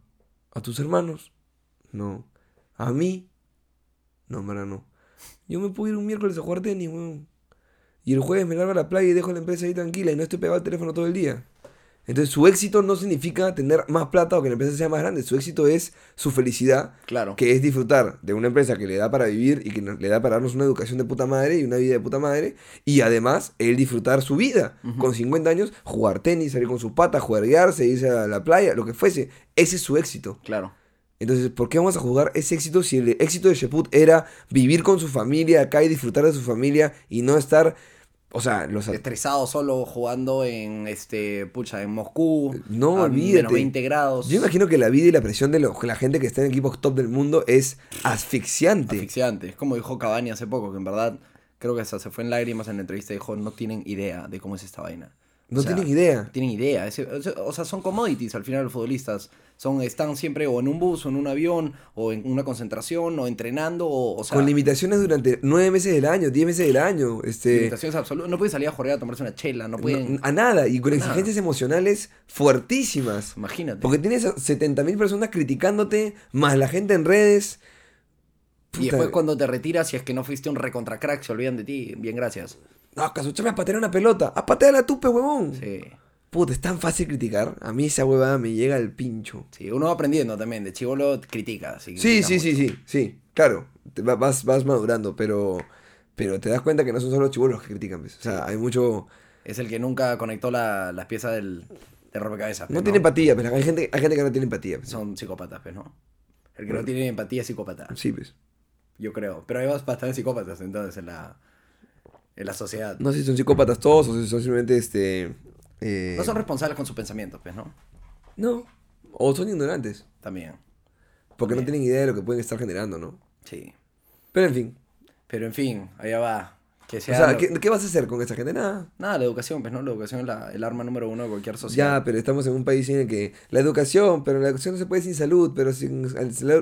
¿A tus hermanos? No. ¿A mí? No, mara, no. Yo me puedo ir un miércoles a jugar tenis, weón. Y el jueves me largo a la playa y dejo la empresa ahí tranquila y no estoy pegado al teléfono todo el día. Entonces su éxito no significa tener más plata o que la empresa sea más grande. Su éxito es su felicidad, Claro. que es disfrutar de una empresa que le da para vivir y que le da para darnos una educación de puta madre y una vida de puta madre. Y además, él disfrutar su vida. Con 50 años, jugar tenis, salir con sus patas, juerguearse, irse a la playa, lo que fuese. Ese es su éxito. Claro. Entonces, ¿por qué vamos a jugar ese éxito si el éxito de Sheput era vivir con su familia acá y disfrutar de su familia y no estar, o sea, los Estresado solo jugando en este pucha en Moscú. No, a olvídate. menos 20 grados. Yo imagino que la vida y la presión de lo- la gente que está en equipos top del mundo es asfixiante. asfixiante. Es como dijo Cavani hace poco, que en verdad creo que hasta se fue en lágrimas en la entrevista y dijo, no tienen idea de cómo es esta vaina. No O sea, tienen idea. tienen idea. O sea- son commodities al final los futbolistas. Son, están siempre o en un bus, o en un avión, o en una concentración, o entrenando, o, o sea, con limitaciones durante nueve meses del año, diez meses del año. Este, limitaciones absolutas. No pueden salir a jorrear a tomarse una chela, no pueden... no- a nada. Y con Nada. exigencias emocionales fuertísimas. Imagínate. Porque tienes a 70.000 personas criticándote, más la gente en redes. Y después cuando te retiras, si es que no fuiste un recontra crack, se olvidan de ti. Bien, gracias. No, Casuchame a patear una pelota. A patear tu pe, huevón. Sí. Puta, es tan fácil criticar. A mí esa huevada me llega al pincho. Sí, uno va aprendiendo también. De chivolo critica. Sí, Sí, sí, sí, sí, sí. Claro, te va- vas, vas madurando, pero, pero te das cuenta que no son solo los chibolos los que critican. pues. O sea, hay mucho... Es el que nunca conectó la- las piezas del, del rompecabezas. No, pues, tiene empatía, pero hay gente, hay gente que no tiene empatía. pues. Son psicópatas, pues, ¿no? El que no tiene empatía es psicópata. Sí, pues. Yo creo. Pero hay bastantes psicópatas entonces en la, en la sociedad. No sé si son psicópatas todos o si son simplemente este... eh, No son responsables con sus pensamientos, pues, ¿no? No. O son ignorantes. También. Porque no tienen idea de lo que pueden estar generando, ¿no? Sí. Pero en fin. Pero en fin, allá va. Que O sea sea, lo- ¿qué, qué vas a hacer con esa gente? Nada. Nada, la educación, pues no, la educación es la- el arma número uno de cualquier sociedad. Ya, pero estamos en un país en el que la educación, pero la educación no se puede sin salud, pero sin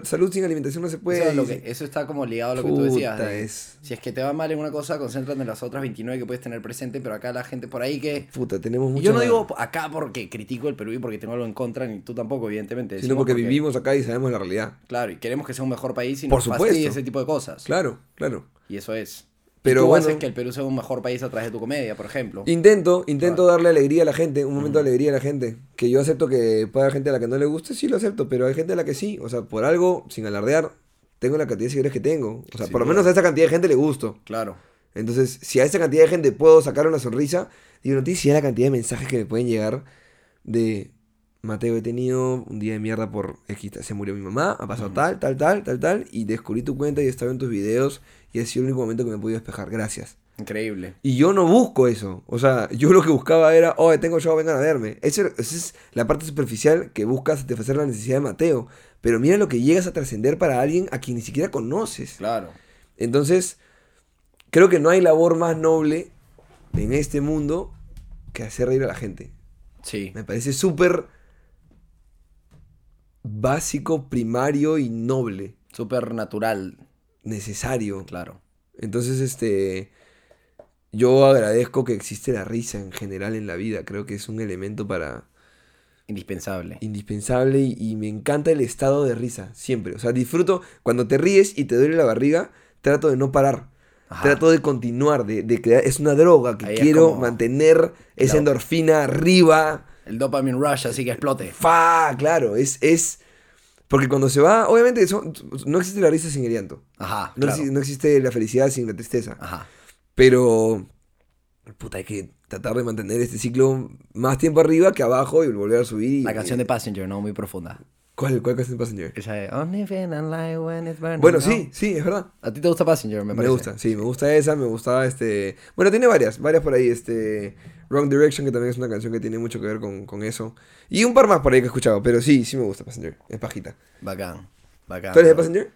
salud sin alimentación no se puede. eso, es lo y que- sin- eso está como ligado a lo que tú decías. De- es- Si es que te va mal en una cosa, concéntrate en las otras 29 que puedes tener presente, pero acá la gente por ahí que... Puta, tenemos mucho. yo no digo acá porque critico el Perú y porque tengo algo en contra, ni tú tampoco, evidentemente. Sino porque vivimos acá y sabemos la realidad. Claro, y queremos que sea un mejor país y Por nos supuesto. ese tipo de cosas. Claro, claro. Y eso es. Pero tú bueno- haces que el Perú sea un mejor país a través de tu comedia, por ejemplo. Intento, intento darle alegría a la gente, un momento de alegría a la gente. Que yo acepto que pueda haber gente a la que no le guste, sí lo acepto, pero hay gente a la que sí. O sea, por algo, sin alardear, tengo la cantidad de seguidores que tengo. O sea, por lo menos a esa cantidad de gente le gusto. Claro. Entonces, si a esa cantidad de gente puedo sacar una sonrisa, digo, no tienes idea la cantidad de mensajes que me pueden llegar de Mateo, he tenido un día de mierda por X, se murió mi mamá, ha pasado tal, tal, tal, tal, tal, y descubrí tu cuenta y estaba en tus videos y ha sido el único momento que me he podido despejar. Gracias. Increíble. Y yo no busco eso. O sea, yo lo que buscaba era, oh, tengo show, vengan a verme. Esa esa es la parte superficial que busca satisfacer la necesidad de Mateo. Pero mira lo que llegas a trascender para alguien a quien ni siquiera conoces. Claro. Entonces, creo que no hay labor más noble en este mundo que hacer reír a la gente. Sí. Me parece súper básico, primario y noble. Súper natural. Necesario. Claro. Entonces, este. Yo agradezco que existe la risa en general en la vida. Creo que es un elemento para. Indispensable. indispensable y, y me encanta el estado de risa, siempre. O sea, disfruto cuando te ríes y te duele la barriga, trato de no parar. Ajá. Trato de continuar, de, de crear. Es una droga que Ahí es quiero como- mantener esa Claro. endorfina arriba. El dopamine rush, así que explote. Fa, claro, es, es. Porque cuando se va, obviamente eso- no existe la risa sin el llanto. Ajá. No, claro. exi- no existe la felicidad sin la tristeza. Ajá. Pero. Puta, hay que tratar de mantener este ciclo más tiempo arriba que abajo y volver a subir. La canción de Passenger, ¿no? Muy profunda. ¿Cuál, cuál canción de Passenger? Esa de Only like when it's burning, Bueno, ¿no? sí, sí, es verdad. ¿A ti te gusta Passenger? Me Me, parece. gusta, sí, me gusta esa, me gustaba este... Bueno, tiene varias, varias por ahí, este... Wrong Direction, que también es una canción que tiene mucho que ver con, con eso. Y un par más por ahí que he escuchado, pero sí, sí me gusta Passenger, es pajita. Bacán. Bacán. ¿Tú eres de. Passenger?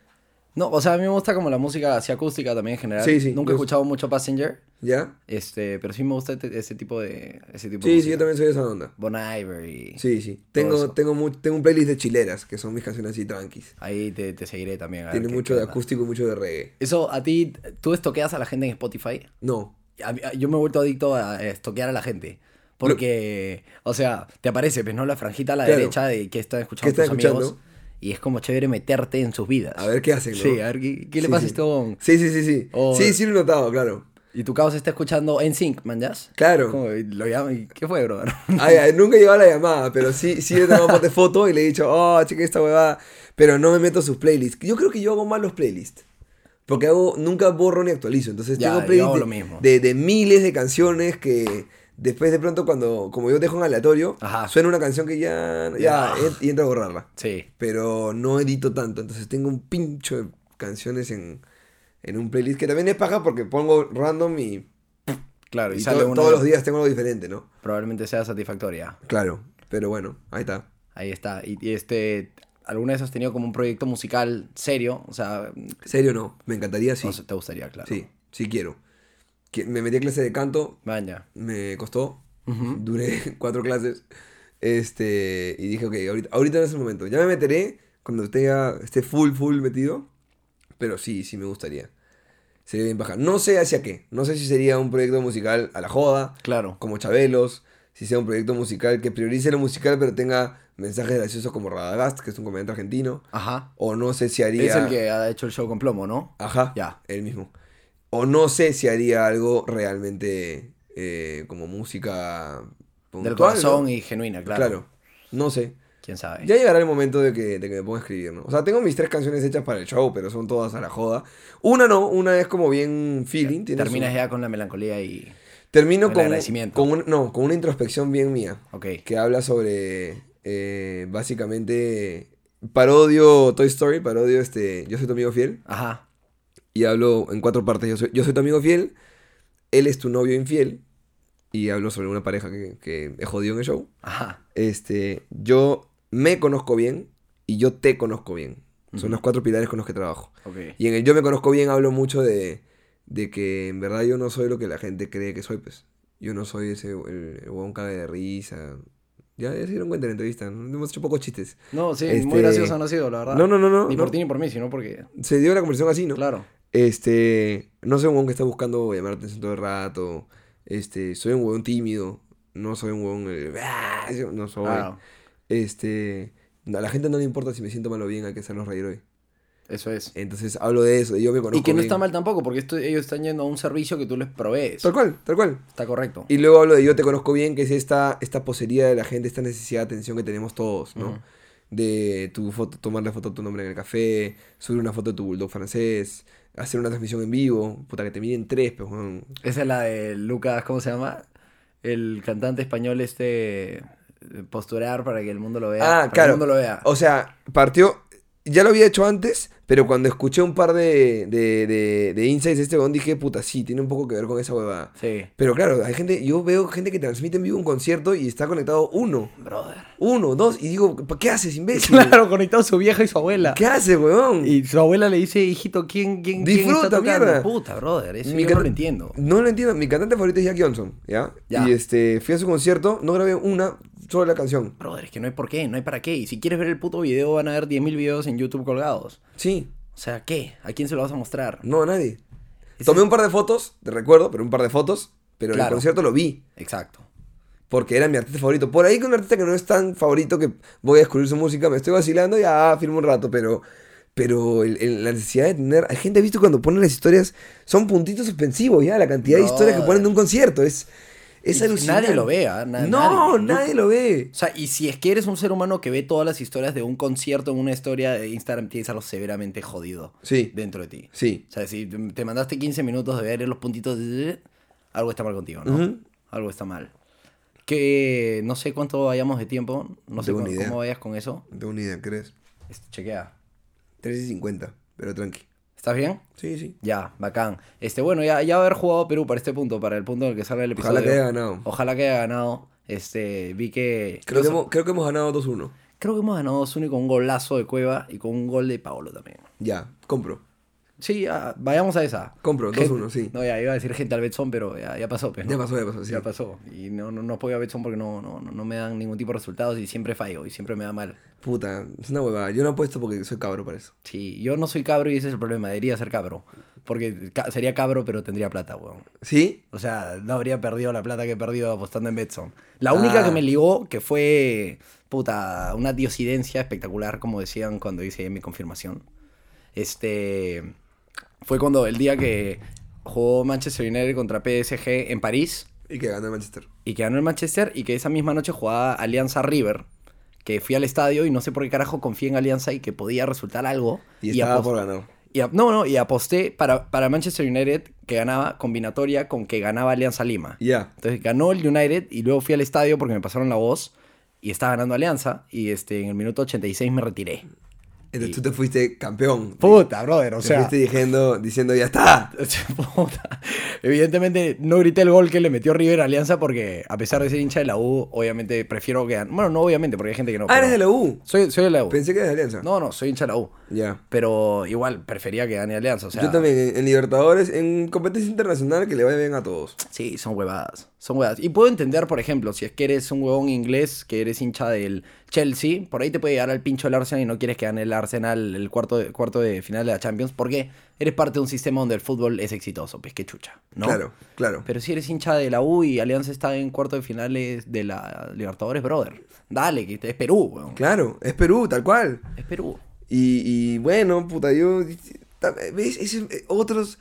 No, o sea, a mí me gusta como la música así acústica también en general. Sí, sí, Nunca he escuchado mucho Passenger, ¿Ya? este, pero sí me gusta este- ese tipo de ese tipo de Sí, sí, música. yo también soy de esa onda. Bon Iver y Sí, sí. Tengo, eso. tengo, mu- tengo un playlist de chileras, que son mis canciones así tranquis. ahí te, te seguiré también. a ver Tiene qué- mucho qué de onda. acústico y mucho de reggae. Eso, a ti, ¿tú estoqueas a la gente en Spotify? No. A mí- a- yo me he vuelto adicto a estoquear a la gente. Porque, o sea, te aparece, pues, ¿no? La franjita a la Claro. derecha de qué están escuchando ¿Qué están tus amigos. Y es como chévere meterte en sus vidas. A ver qué hacen, ¿no? Sí, a ver, ¿qué, qué le Sí, pasa sí. a este huevón? Sí, sí, sí, sí. O- Sí, sí lo he notado, claro. Y tu causa está escuchando en sync, man. Claro. Como, lo llama y, ¿qué fue, brother? Ay, ay, nunca he llevado la llamada, pero sí, sí le he tomado de foto y le he dicho, oh, chica, esta huevada. Pero no me meto a sus playlists. Yo creo que yo hago mal los playlists. Porque hago, nunca borro ni actualizo. Entonces Ya, tengo playlists de, de miles de canciones que después de pronto cuando, como yo dejo en aleatorio, Ajá. suena una canción que ya, ya, y entro a borrarla. Sí. Pero no edito tanto. Entonces tengo un pincho de canciones en, en un playlist que también es paja porque pongo random y, Claro, y, y sale to- una- todos los días tengo algo diferente, ¿no? Probablemente sea satisfactoria. Claro, pero bueno, ahí está. Ahí está. Y, y este, ¿alguna vez has tenido como un proyecto musical serio? O sea, ¿Serio no? Me encantaría, sí. sé, te gustaría, claro. Sí, sí quiero. Que- Me metí a clase de canto, Vaya. me costó, duré cuatro clases, este, y dije, ok, ahorita, ahorita no es el momento. Ya me meteré cuando tenga, esté full, full metido, pero sí, sí me gustaría. Sería bien baja. No sé hacia qué, no sé si sería un proyecto musical a la joda, Claro. como Chabelos, si sea un proyecto musical que priorice lo musical pero tenga mensajes graciosos como Radagast, que es un comediante argentino, Ajá. o no sé si haría... Es el que ha hecho el show con plomo, ¿no? Ajá, Ya. el mismo. O no sé si haría algo realmente eh, como música Del corazón ¿no? y genuina, claro. Claro, no sé. ¿Quién sabe? Ya llegará el momento de que, de que me ponga a escribir, ¿no? O sea, tengo mis tres canciones hechas para el show, pero son todas a la joda. Una no, una es como bien feeling. Terminas ya con la melancolía y... Termino con, agradecimiento. con un- no, con una introspección bien mía. Ok. Que habla sobre, eh, básicamente, parodio Toy Story, parodio este, Yo soy tu amigo fiel. Ajá. Y hablo en cuatro partes. Yo soy, yo soy tu amigo fiel, él es tu novio infiel, y hablo sobre una pareja que, que he jodido en el show. Ajá. Este, yo me conozco bien y yo te conozco bien. Son los cuatro pilares con los que trabajo. Y en el yo me conozco bien hablo mucho de, de que en verdad yo no soy lo que la gente cree que soy, pues. Yo no soy ese, el, el huevón caga de risa. Ya, ya se dieron cuenta en la entrevista, ¿no? hemos hecho pocos chistes. No, sí, Este- muy gracioso no ha sido, la verdad. No, no, no, no. Ni por ti ni por mí, sino porque. Se dio la conversación así, ¿no? Claro. Este, no soy un huevón que está buscando llamar la atención todo el rato. Este, soy un huevón tímido. No soy un huevón... eh, "Ah", no soy. Claro. Este, a la gente no le importa si me siento mal o bien, hay que hacerlos reír hoy. Eso es. Entonces hablo de eso, y yo me conozco Y que no bien. está mal tampoco, porque esto- ellos están yendo a un servicio que tú les provees. Tal cual, tal cual. Está correcto. Y luego hablo de yo te conozco bien, que es esta, esta posería de la gente, esta necesidad de atención que tenemos todos, ¿no? De tu foto, tomarle foto a tu nombre en el café, subir una foto de tu bulldog francés, hacer una transmisión en vivo, puta que te miren tres, pues, weón. Esa es la de Lucas, ¿cómo se llama? El cantante español este eh, posturar para que el mundo lo vea. Ah, para que claro. el mundo lo vea. O sea, partió. Ya lo había hecho antes, pero cuando escuché un par de, de, de, de insights de este weón dije, puta, sí, tiene un poco que ver con esa huevada. Sí. Pero claro, hay gente, yo veo gente que transmite en vivo un concierto y está conectado uno, Brother. uno, dos, y digo, "¿Pa- ¿qué haces, imbécil? Claro, conectado a su vieja y su abuela. ¿Qué haces, weón? Y su abuela le dice, hijito, ¿quién, quién, quién Disfruta, está tocando? mierda. Puta, brother, eso Mi yo no lo entiendo. No lo entiendo. Mi cantante favorito es Jack Johnson, ¿ya? Ya. Y este, fui a su concierto, no grabé una sola canción. Brother, es que no hay por qué, no hay para qué. Y si quieres ver el puto video, van a ver 10.000 videos en YouTube colgados. Sí, O sea, ¿qué? ¿A quién se lo vas a mostrar? no a nadie. Tomé un par de fotos, te recuerdo, pero un par de fotos, pero el concierto lo vi. Exacto. Porque era mi artista favorito. Por ahí con un artista que no es tan favorito que voy a descubrir su música, me estoy vacilando y ah, firmo un rato, pero. Pero el- el- la necesidad de tener. Hay gente, visto cuando ponen las historias, son puntitos suspensivos ya, la cantidad de historias que ponen de un concierto. Es, es Y alucinante. nadie lo ve, ¿ah? Na- no, nadie. nadie, lo ve. O sea, y si es que eres un ser humano que ve todas las historias de un concierto en una historia de Instagram, tienes algo severamente jodido Sí, dentro de ti. sí. O sea, si te mandaste 15 minutos de ver los puntitos, de- algo está mal contigo, ¿no? Algo está mal. Que no sé cuánto vayamos de tiempo, no sé idea. cómo vayas con eso. No tengo ni idea, ¿crees? Este, chequea. 3 y 50, pero tranqui. ¿Estás bien? Sí, sí. Ya, bacán. Este, bueno, ya, ya haber jugado Perú para este punto, para el punto en el que salga el episodio. Ojalá que haya ganado. Ojalá que haya ganado. Este, vi que. Creo que, yo- hemos, creo que hemos ganado 2-1. creo que hemos ganado 2-1 y con un golazo de Cueva y con un gol de Paolo también. Ya, compro. Sí, ah, vayamos a esa. Compro, Gente- 2-1, sí. No, ya iba a decir gente al Betson, pero ya, ya pasó, pues, ¿no? Ya pasó, ya pasó, sí. Ya pasó. Y no, no, no apoyo a Betson porque no, no, no no me dan ningún tipo de resultados y siempre fallo y siempre me da mal. Puta, es una huevada. Yo no apuesto porque soy cabro para eso. Sí, yo no soy cabro y ese es el problema. Debería ser cabro. Porque ca- sería cabro, pero tendría plata, weón. ¿Sí? O sea, no habría perdido la plata que he perdido apostando en Betson. La única Ah. que me ligó, que fue, puta, una diosidencia espectacular, como decían cuando hice mi confirmación. Este, fue cuando el día que jugó Manchester United contra PSG en París Y que gana el Manchester. y que ganó el Manchester y que esa misma noche jugaba Alianza River. Que fui al estadio y no sé por qué carajo confié en Alianza y que podía resultar algo. Y estaba por ganar. y no, no, y aposté para, para Manchester United que ganaba combinatoria con que ganaba Alianza Lima. Ya. Entonces ganó el United y luego fui al estadio porque me pasaron la voz y estaba ganando Alianza y este, en el minuto 86 me retiré. Entonces tú te fuiste campeón. Puta, brother, o te sea... fuiste diciendo, diciendo, ya está. Puta. Evidentemente no grité el gol que le metió River a Alianza porque a pesar de ser hincha de la U, obviamente prefiero que... Bueno, no obviamente porque hay gente que no. Ah, eres de la U. Soy, soy de la U. Pensé que eras de Alianza. No, no, soy hincha de la U. Ya. Pero igual prefería que gane Alianza. O sea, Yo también, en, en Libertadores, en competencia internacional, que le vaya bien a todos. Sí, son huevadas. Son huevadas. Y puedo entender, por ejemplo, si es que eres un huevón inglés, que eres hincha del Chelsea, por ahí te puede llegar al pincho el Arsenal y no quieres que gane el Arsenal el cuarto de, cuarto de final de la Champions, porque eres parte de un sistema donde el fútbol es exitoso. Pues qué chucha, ¿no? Claro, claro. Pero si eres hincha de la U y Alianza está en cuarto de finales de la Libertadores, brother. Dale, que es Perú, weón. Claro, es Perú, tal cual. Es Perú. Y, y bueno, puta, yo. ¿Ves? Ese- eh, otros.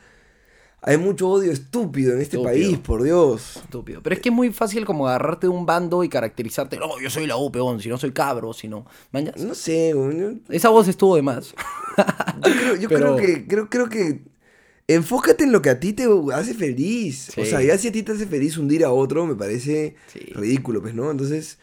Hay mucho odio estúpido en este Estúpido. país, por Dios. Estúpido. Pero es que es muy fácil como agarrarte de un bando y caracterizarte. No, yo soy la U, peón. Si no soy cabro, si no. Mañas. No sé, yo, Esa voz estuvo de más. yo creo, yo Pero- creo que. Creo, creo que. Enfócate en lo que a ti te hace feliz. O sea, ya si a ti te hace feliz hundir a otro, me parece Sí. ridículo, pues, ¿no? Entonces.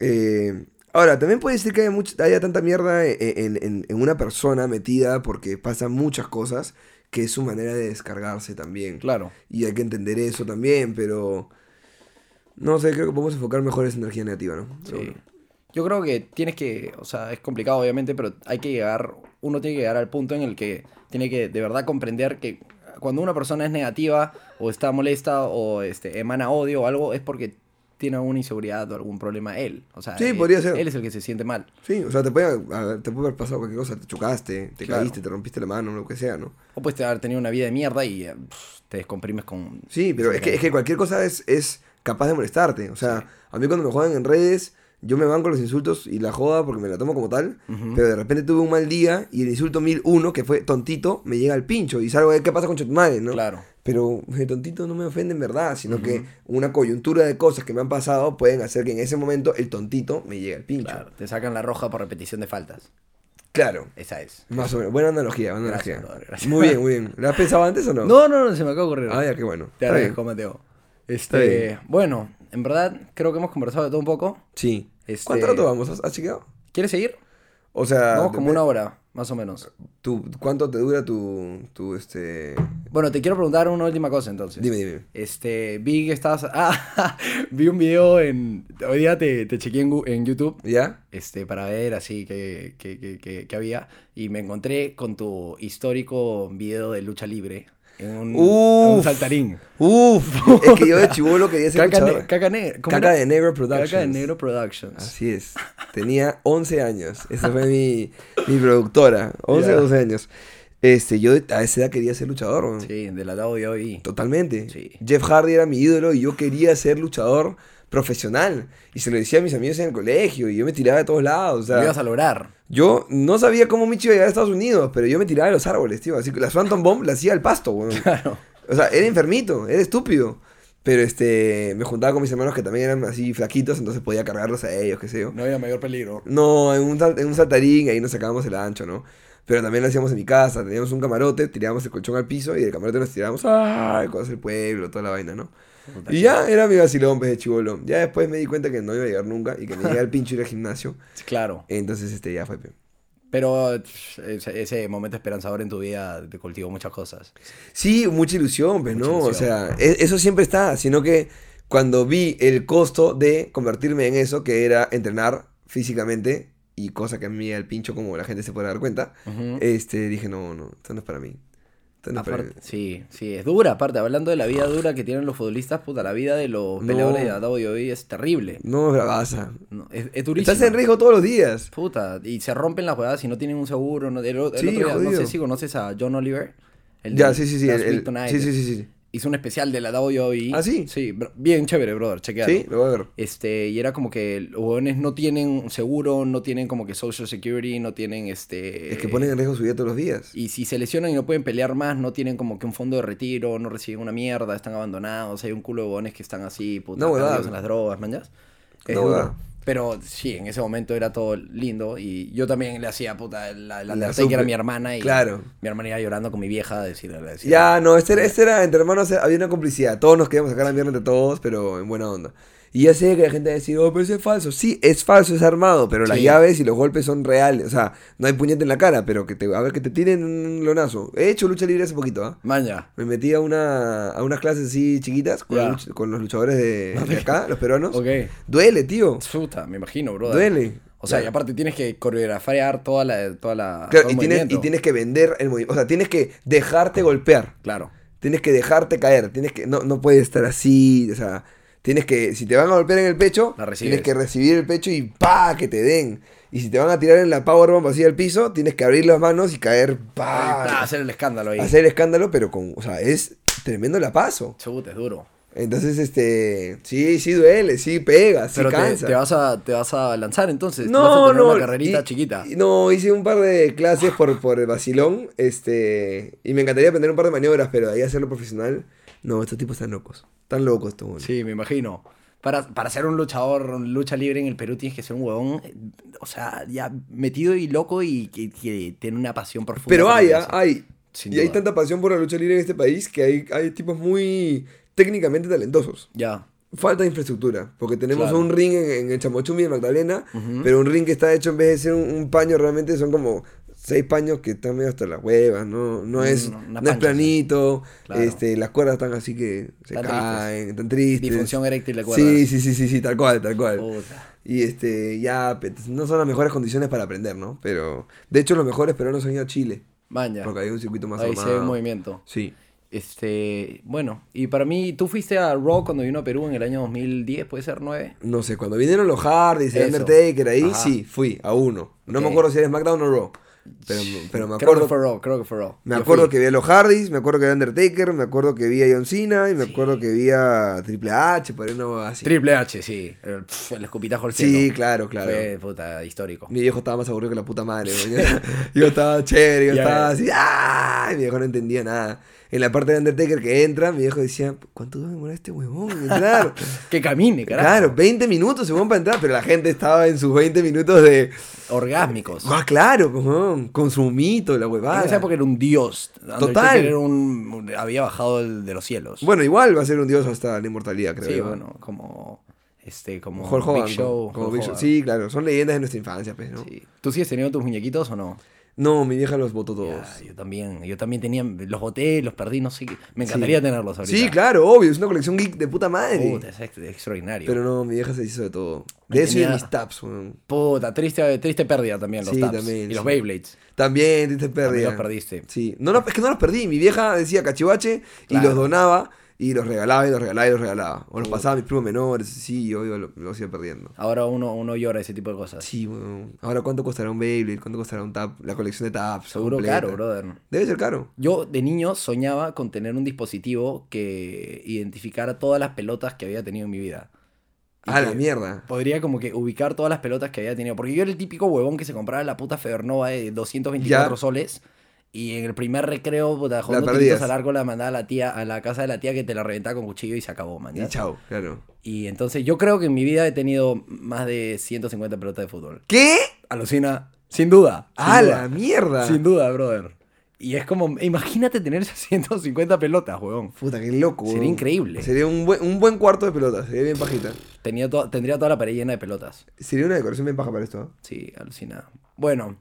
eh, ahora, también puede ser que haya, mucha- haya tanta mierda en, en- en- en una persona metida porque pasan muchas cosas que es su manera de descargarse también. Claro. Y hay que entender eso también, pero. No sé, creo que podemos enfocar mejor esa energía negativa, ¿no? Sí. bueno. Yo creo que tienes que, o sea, es complicado obviamente, pero hay que llegar, uno tiene que llegar al punto en el que tiene que de verdad comprender que cuando una persona es negativa o está molesta o este, emana odio o algo, es porque tiene alguna inseguridad o algún problema él. O sea, Sí, él, podría ser. Él es el que se siente mal. Sí, o sea, te puede, a- te puede haber pasado cualquier cosa, te chocaste, te Claro. caíste, te rompiste la mano, lo que sea, ¿no? O puedes haber tenido una vida de mierda y eh, pff, te descomprimes con... Sí, pero es que, es que cualquier cosa es, es capaz de molestarte. O sea, a mí cuando me jodan en redes, yo me banco los insultos y la joda porque me la tomo como tal. Pero de repente tuve un mal día y el insulto 1001, que fue tontito, me llega al pincho. Y salgo de qué pasa con Chetumare, ¿no? Claro. Pero el tontito no me ofende en verdad, sino que una coyuntura de cosas que me han pasado pueden hacer que en ese momento el tontito me llegue al pincho. Claro, Claro. te sacan la roja por repetición de faltas. Esa es. Más o menos. Buena analogía, buena Gracias, analogía. brother, gracias. Muy bien, muy bien. ¿La has pensado antes o no? No, no, no, se me acaba de ocurrir. Ah, ya, qué bueno. Te agradezco, Mateo. Este, bueno, en verdad creo que hemos conversado de todo un poco. Sí. Este- ¿Cuánto rato vamos? ¿Has, chequeado? ¿Quieres seguir? O sea, Vamos como una hora, más o menos. tu- ¿cuánto te dura tu, tu, este... Bueno, te quiero preguntar una última cosa entonces. Dime, dime. Este, vi que estabas... Ah, vi un video en... Hoy día te, te chequeé en, en YouTube. ¿Ya? Este, para ver así que, que, que- que había. Y me encontré con tu histórico video de lucha libre. En un, saltarín. Uf, es que yo de chivolo quería ser Caca, luchador. ne- caca, de Negro Productions. Caca de Negro Productions. Así es. Tenía 11 años. Esa fue mi, mi productora. 11 Ya. o 12 años. Este, yo a esa edad quería ser luchador. Sí, de la WWE. Totalmente. Sí. Jeff Hardy era mi ídolo y yo quería ser luchador profesional. Y se lo decía a mis amigos en el colegio y yo me tiraba de todos lados. O sea, Lo ibas a lograr. Yo no sabía cómo Michi iba a llegar a Estados Unidos, pero yo me tiraba de los árboles, tío. Así que la Phantom Bomb la hacía al pasto, weón. Claro. O sea, era enfermito, era estúpido. Pero este, me juntaba con mis hermanos que también eran así flaquitos, entonces podía cargarlos a ellos, qué sé yo. No había mayor peligro. No, en un, en un saltarín, ahí nos sacábamos el ancho, ¿no? Pero también lo hacíamos en mi casa, teníamos un camarote, tirábamos el colchón al piso y del camarote nos tirábamos, ¡ay! Cosas del pueblo, toda la vaina, ¿no? Y ya era mi vacilón, pues, de chivolo. Ya después me di cuenta que no iba a llegar nunca y que me llegaba el pincho ir al gimnasio. Claro. Entonces, este, ya fue. pe. Pero ese, ese momento esperanzador en tu vida te cultivó muchas cosas. Sí, mucha ilusión, pues, Mucha ¿no? O ilusión. sea, e- eso siempre está, sino que cuando vi el costo de convertirme en eso, que era entrenar físicamente, y cosa que a mí al pincho, como la gente se puede dar cuenta, Ujú. este, dije, no, no, esto no es para mí. Aparte- sí, sí, es dura. Aparte, hablando de la vida dura que tienen los futbolistas, puta, la vida de los No. peleadores de la WWE es terrible. No es bravaza. No, es, es durísima. Estás en riesgo todos los días. Puta, y se rompen las jugadas si no tienen un seguro. No, el, o- el Sí, otro día, no sé si conoces a John Oliver. el Ya, de sí, sí, el- sí, sí, sí, sí. Hizo un especial de la WWE. ¿Ah, sí? Sí, bien chévere, brother, chequealo. Sí, lo voy a ver. Este, y era como que los huevones no tienen seguro, no tienen como que social security, no tienen este... Es que ponen en riesgo su vida todos los días. Y si se lesionan y no pueden pelear más, no tienen como que un fondo de retiro, no reciben una mierda, están abandonados, hay un culo de huevones que están así, puta, No, en las drogas. Es No. Pero sí, en ese momento era todo lindo y yo también le hacía, puta, la, la La Undertaker supe. a mi hermana y Claro. mi hermana iba llorando con mi vieja a decirle, le decía, Ya, no, este era, este era entre hermanos, había una complicidad. Todos nos queríamos sacar la mierda entre todos, pero en buena onda. Y ya sé que la gente va a decir, oh, pero eso es falso. Sí, es falso, es armado, pero las llaves y los golpes son reales. O sea, no hay puñete en la cara, pero que te, a ver, que te tiren un lonazo. He hecho lucha libre hace poquito, ¿ah? Maña. Me metí a, una, a unas clases así chiquitas con, los, luch- con los luchadores de, de acá, los peruanos. Ok. Duele, tío. Puta, me imagino, brother. Duele. O sea, y aparte tienes que coreografiar toda la... Toda la Claro, todo y, el tienes, y tienes que vender el movimiento. O sea, tienes que dejarte golpear. Claro. Tienes que dejarte caer. Tienes que. No, no puedes estar así. O sea. Tienes que. Si te van a golpear en el pecho, tienes que recibir el pecho y ¡pa! que te den. Y si te van a tirar en la powerbomb así al piso, tienes que abrir las manos y caer ¡pa! Ah, hacer el escándalo ahí. Hacer escándalo, pero con. O sea, es tremendo la paso. Chuta, es duro. Entonces, este. Sí, sí duele, sí pega, sí Pero te, cansa. te vas a, te vas a lanzar entonces. No, vas a tener no. una carrerita y- chiquita. no, hice un par de clases por, por el vacilón. Este. Y me encantaría aprender un par de maniobras, pero de ahí hacerlo profesional. No, estos tipos están locos. Están locos estos. Sí, me imagino. Para, para ser un luchador, lucha libre en el Perú tienes que ser un huevón, o sea, ya metido y loco y que, que tiene una pasión profunda. Pero hay, ah, hay. Sin y hay tanta pasión por la lucha libre en este país que hay, hay tipos muy técnicamente talentosos. Ya. Falta de infraestructura, porque tenemos Claro. un ring en, en el Chamochumi de Magdalena, pero un ring que está hecho en vez de ser un, un paño, realmente son como seis paños que están medio hasta las huevas, no, no es, Mm, una no es planito, Claro. este, las cuerdas están así que se Están caen, están tristes. Disfunción eréctil de cuerdas. Sí, sí, sí, sí, sí, tal cual, tal cual. Puta. Y este, ya, no son las mejores condiciones para aprender, ¿no? Pero, de hecho, los mejores peruanos han ido a Chile, Maña. porque hay un circuito más Ahí se ve un movimiento. Sí. Este, bueno, y para mí, tú fuiste a Raw cuando vino a Perú en el año 2010, puede ser 9. No sé, cuando vinieron los Hardys. Undertaker ahí, Ajá. sí, fui a uno. No me acuerdo si era SmackDown o Raw. Pero, pero me Creo acuerdo. que fue Raw, creo que fue Raw. Me Yo acuerdo fui. que vi a los Hardys, me acuerdo que vi a Undertaker, me acuerdo que vi a John Cena y me acuerdo que vi a Triple H, por ahí no así. Triple H, sí. El, pf, el escupitajo al cielo. Sí, claro, claro. Fue, puta, histórico. Mi viejo estaba más aburrido que la puta madre. Yo, yo estaba chévere, yo estaba así. ¡ah! Y mi viejo no entendía nada. En la parte de Undertaker que entra, mi viejo decía, ¿cuánto va a demorar este huevón en entrar? Que camine, carajo. claro, 20 minutos se van para entrar, pero la gente estaba en sus 20 minutos de. Orgásmicos. Ah, claro, con su mito, la huevada. En esa época era un dios. Total. Era un, había bajado de los cielos. Bueno, igual va a ser un dios hasta la inmortalidad, creo. sí, bueno, como. Este, como. Hulk Hogan, Big Show. como- como Hulk Big Show. Hogan. Sí, claro, son leyendas de nuestra infancia, pues, ¿no? Sí. ¿Tú sigues teniendo tus muñequitos o no? No, mi vieja los votó todos. Ya, yo también. Yo también tenía. Los boté, los perdí, no sé. qué. Me encantaría tenerlos ahorita. Sí, claro, obvio, es una colección geek de puta madre. Puta, es ex- extraordinario. Pero no, mi vieja se hizo de todo. De eso y de mis taps, weón. Puta, triste, triste pérdida también, los Sí, taps. también, y los sí. Beyblades. También, te perdí. los perdiste. Sí, no, no, es que no los perdí. Mi vieja decía cachivache y los donaba y los regalaba y los regalaba y los regalaba. O los pasaba a mis primos menores, sí, yo, yo lo- los iba perdiendo. Ahora uno, uno llora ese tipo de cosas. Sí, weón. Ahora, ¿cuánto costará un Beyblade? ¿Cuánto costará un tap? La colección de taps. Seguro completa. caro, brother. Debe ser caro. Yo de niño soñaba con tener un dispositivo que identificara todas las pelotas que había tenido en mi vida. Ah, la mierda. Podría como que ubicar todas las pelotas que había tenido. Porque yo era el típico huevón que se compraba la puta Federnova de 224 Ya. soles. Y en el primer recreo, puta, jugando tiritos al arco, la mandaba a la tía, a la casa de la tía que te la reventaba con cuchillo y se acabó, man. Y ¿ya? chao, claro. Y entonces yo creo que en mi vida he tenido más de 150 pelotas de fútbol. ¿Qué? Alucina, sin duda. ¡Ah, duda. la mierda! Sin duda, brother. Y es como, imagínate tener esas 150 pelotas, huevón. Puta, qué loco. Sería weón. increíble. Sería un buen, un buen cuarto de pelotas. Sería bien pajita. Tenía to- tendría toda la pared llena de pelotas. Sería una decoración bien paja para esto. ¿eh? Sí, alucina. Bueno,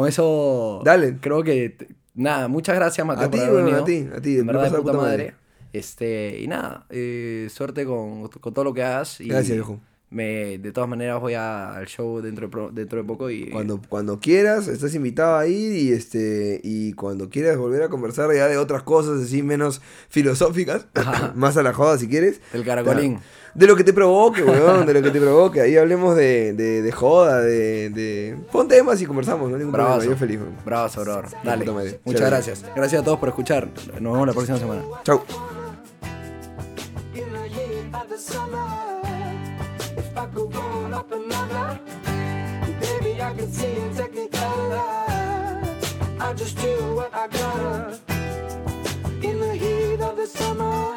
con eso. Dale. Creo que. Nada, muchas gracias, Mateo. A ti, venido. a ti, a ti. En verdad, de puta madre. madre. Este, y nada, eh, suerte con, con todo lo que hagas. Y Gracias, viejo. Me, de todas maneras, voy a- al show dentro de, dentro de poco y. Cuando, cuando quieras, estás invitado a ir y este y cuando quieras volver a conversar ya de otras cosas así menos filosóficas, más a la joda si quieres. El caracolín. De lo que te provoque, weón, de lo que te provoque. Ahí hablemos de, de, de joda, de, de... Pon temas y conversamos, no hay ningún Bravazo. problema. Yo feliz, weón. Bravo, Soror. Dale. Muchas gracias. Gracias a todos por escuchar. Nos vemos la próxima semana. Chau. I just do what I gotta. In the heat of the summer,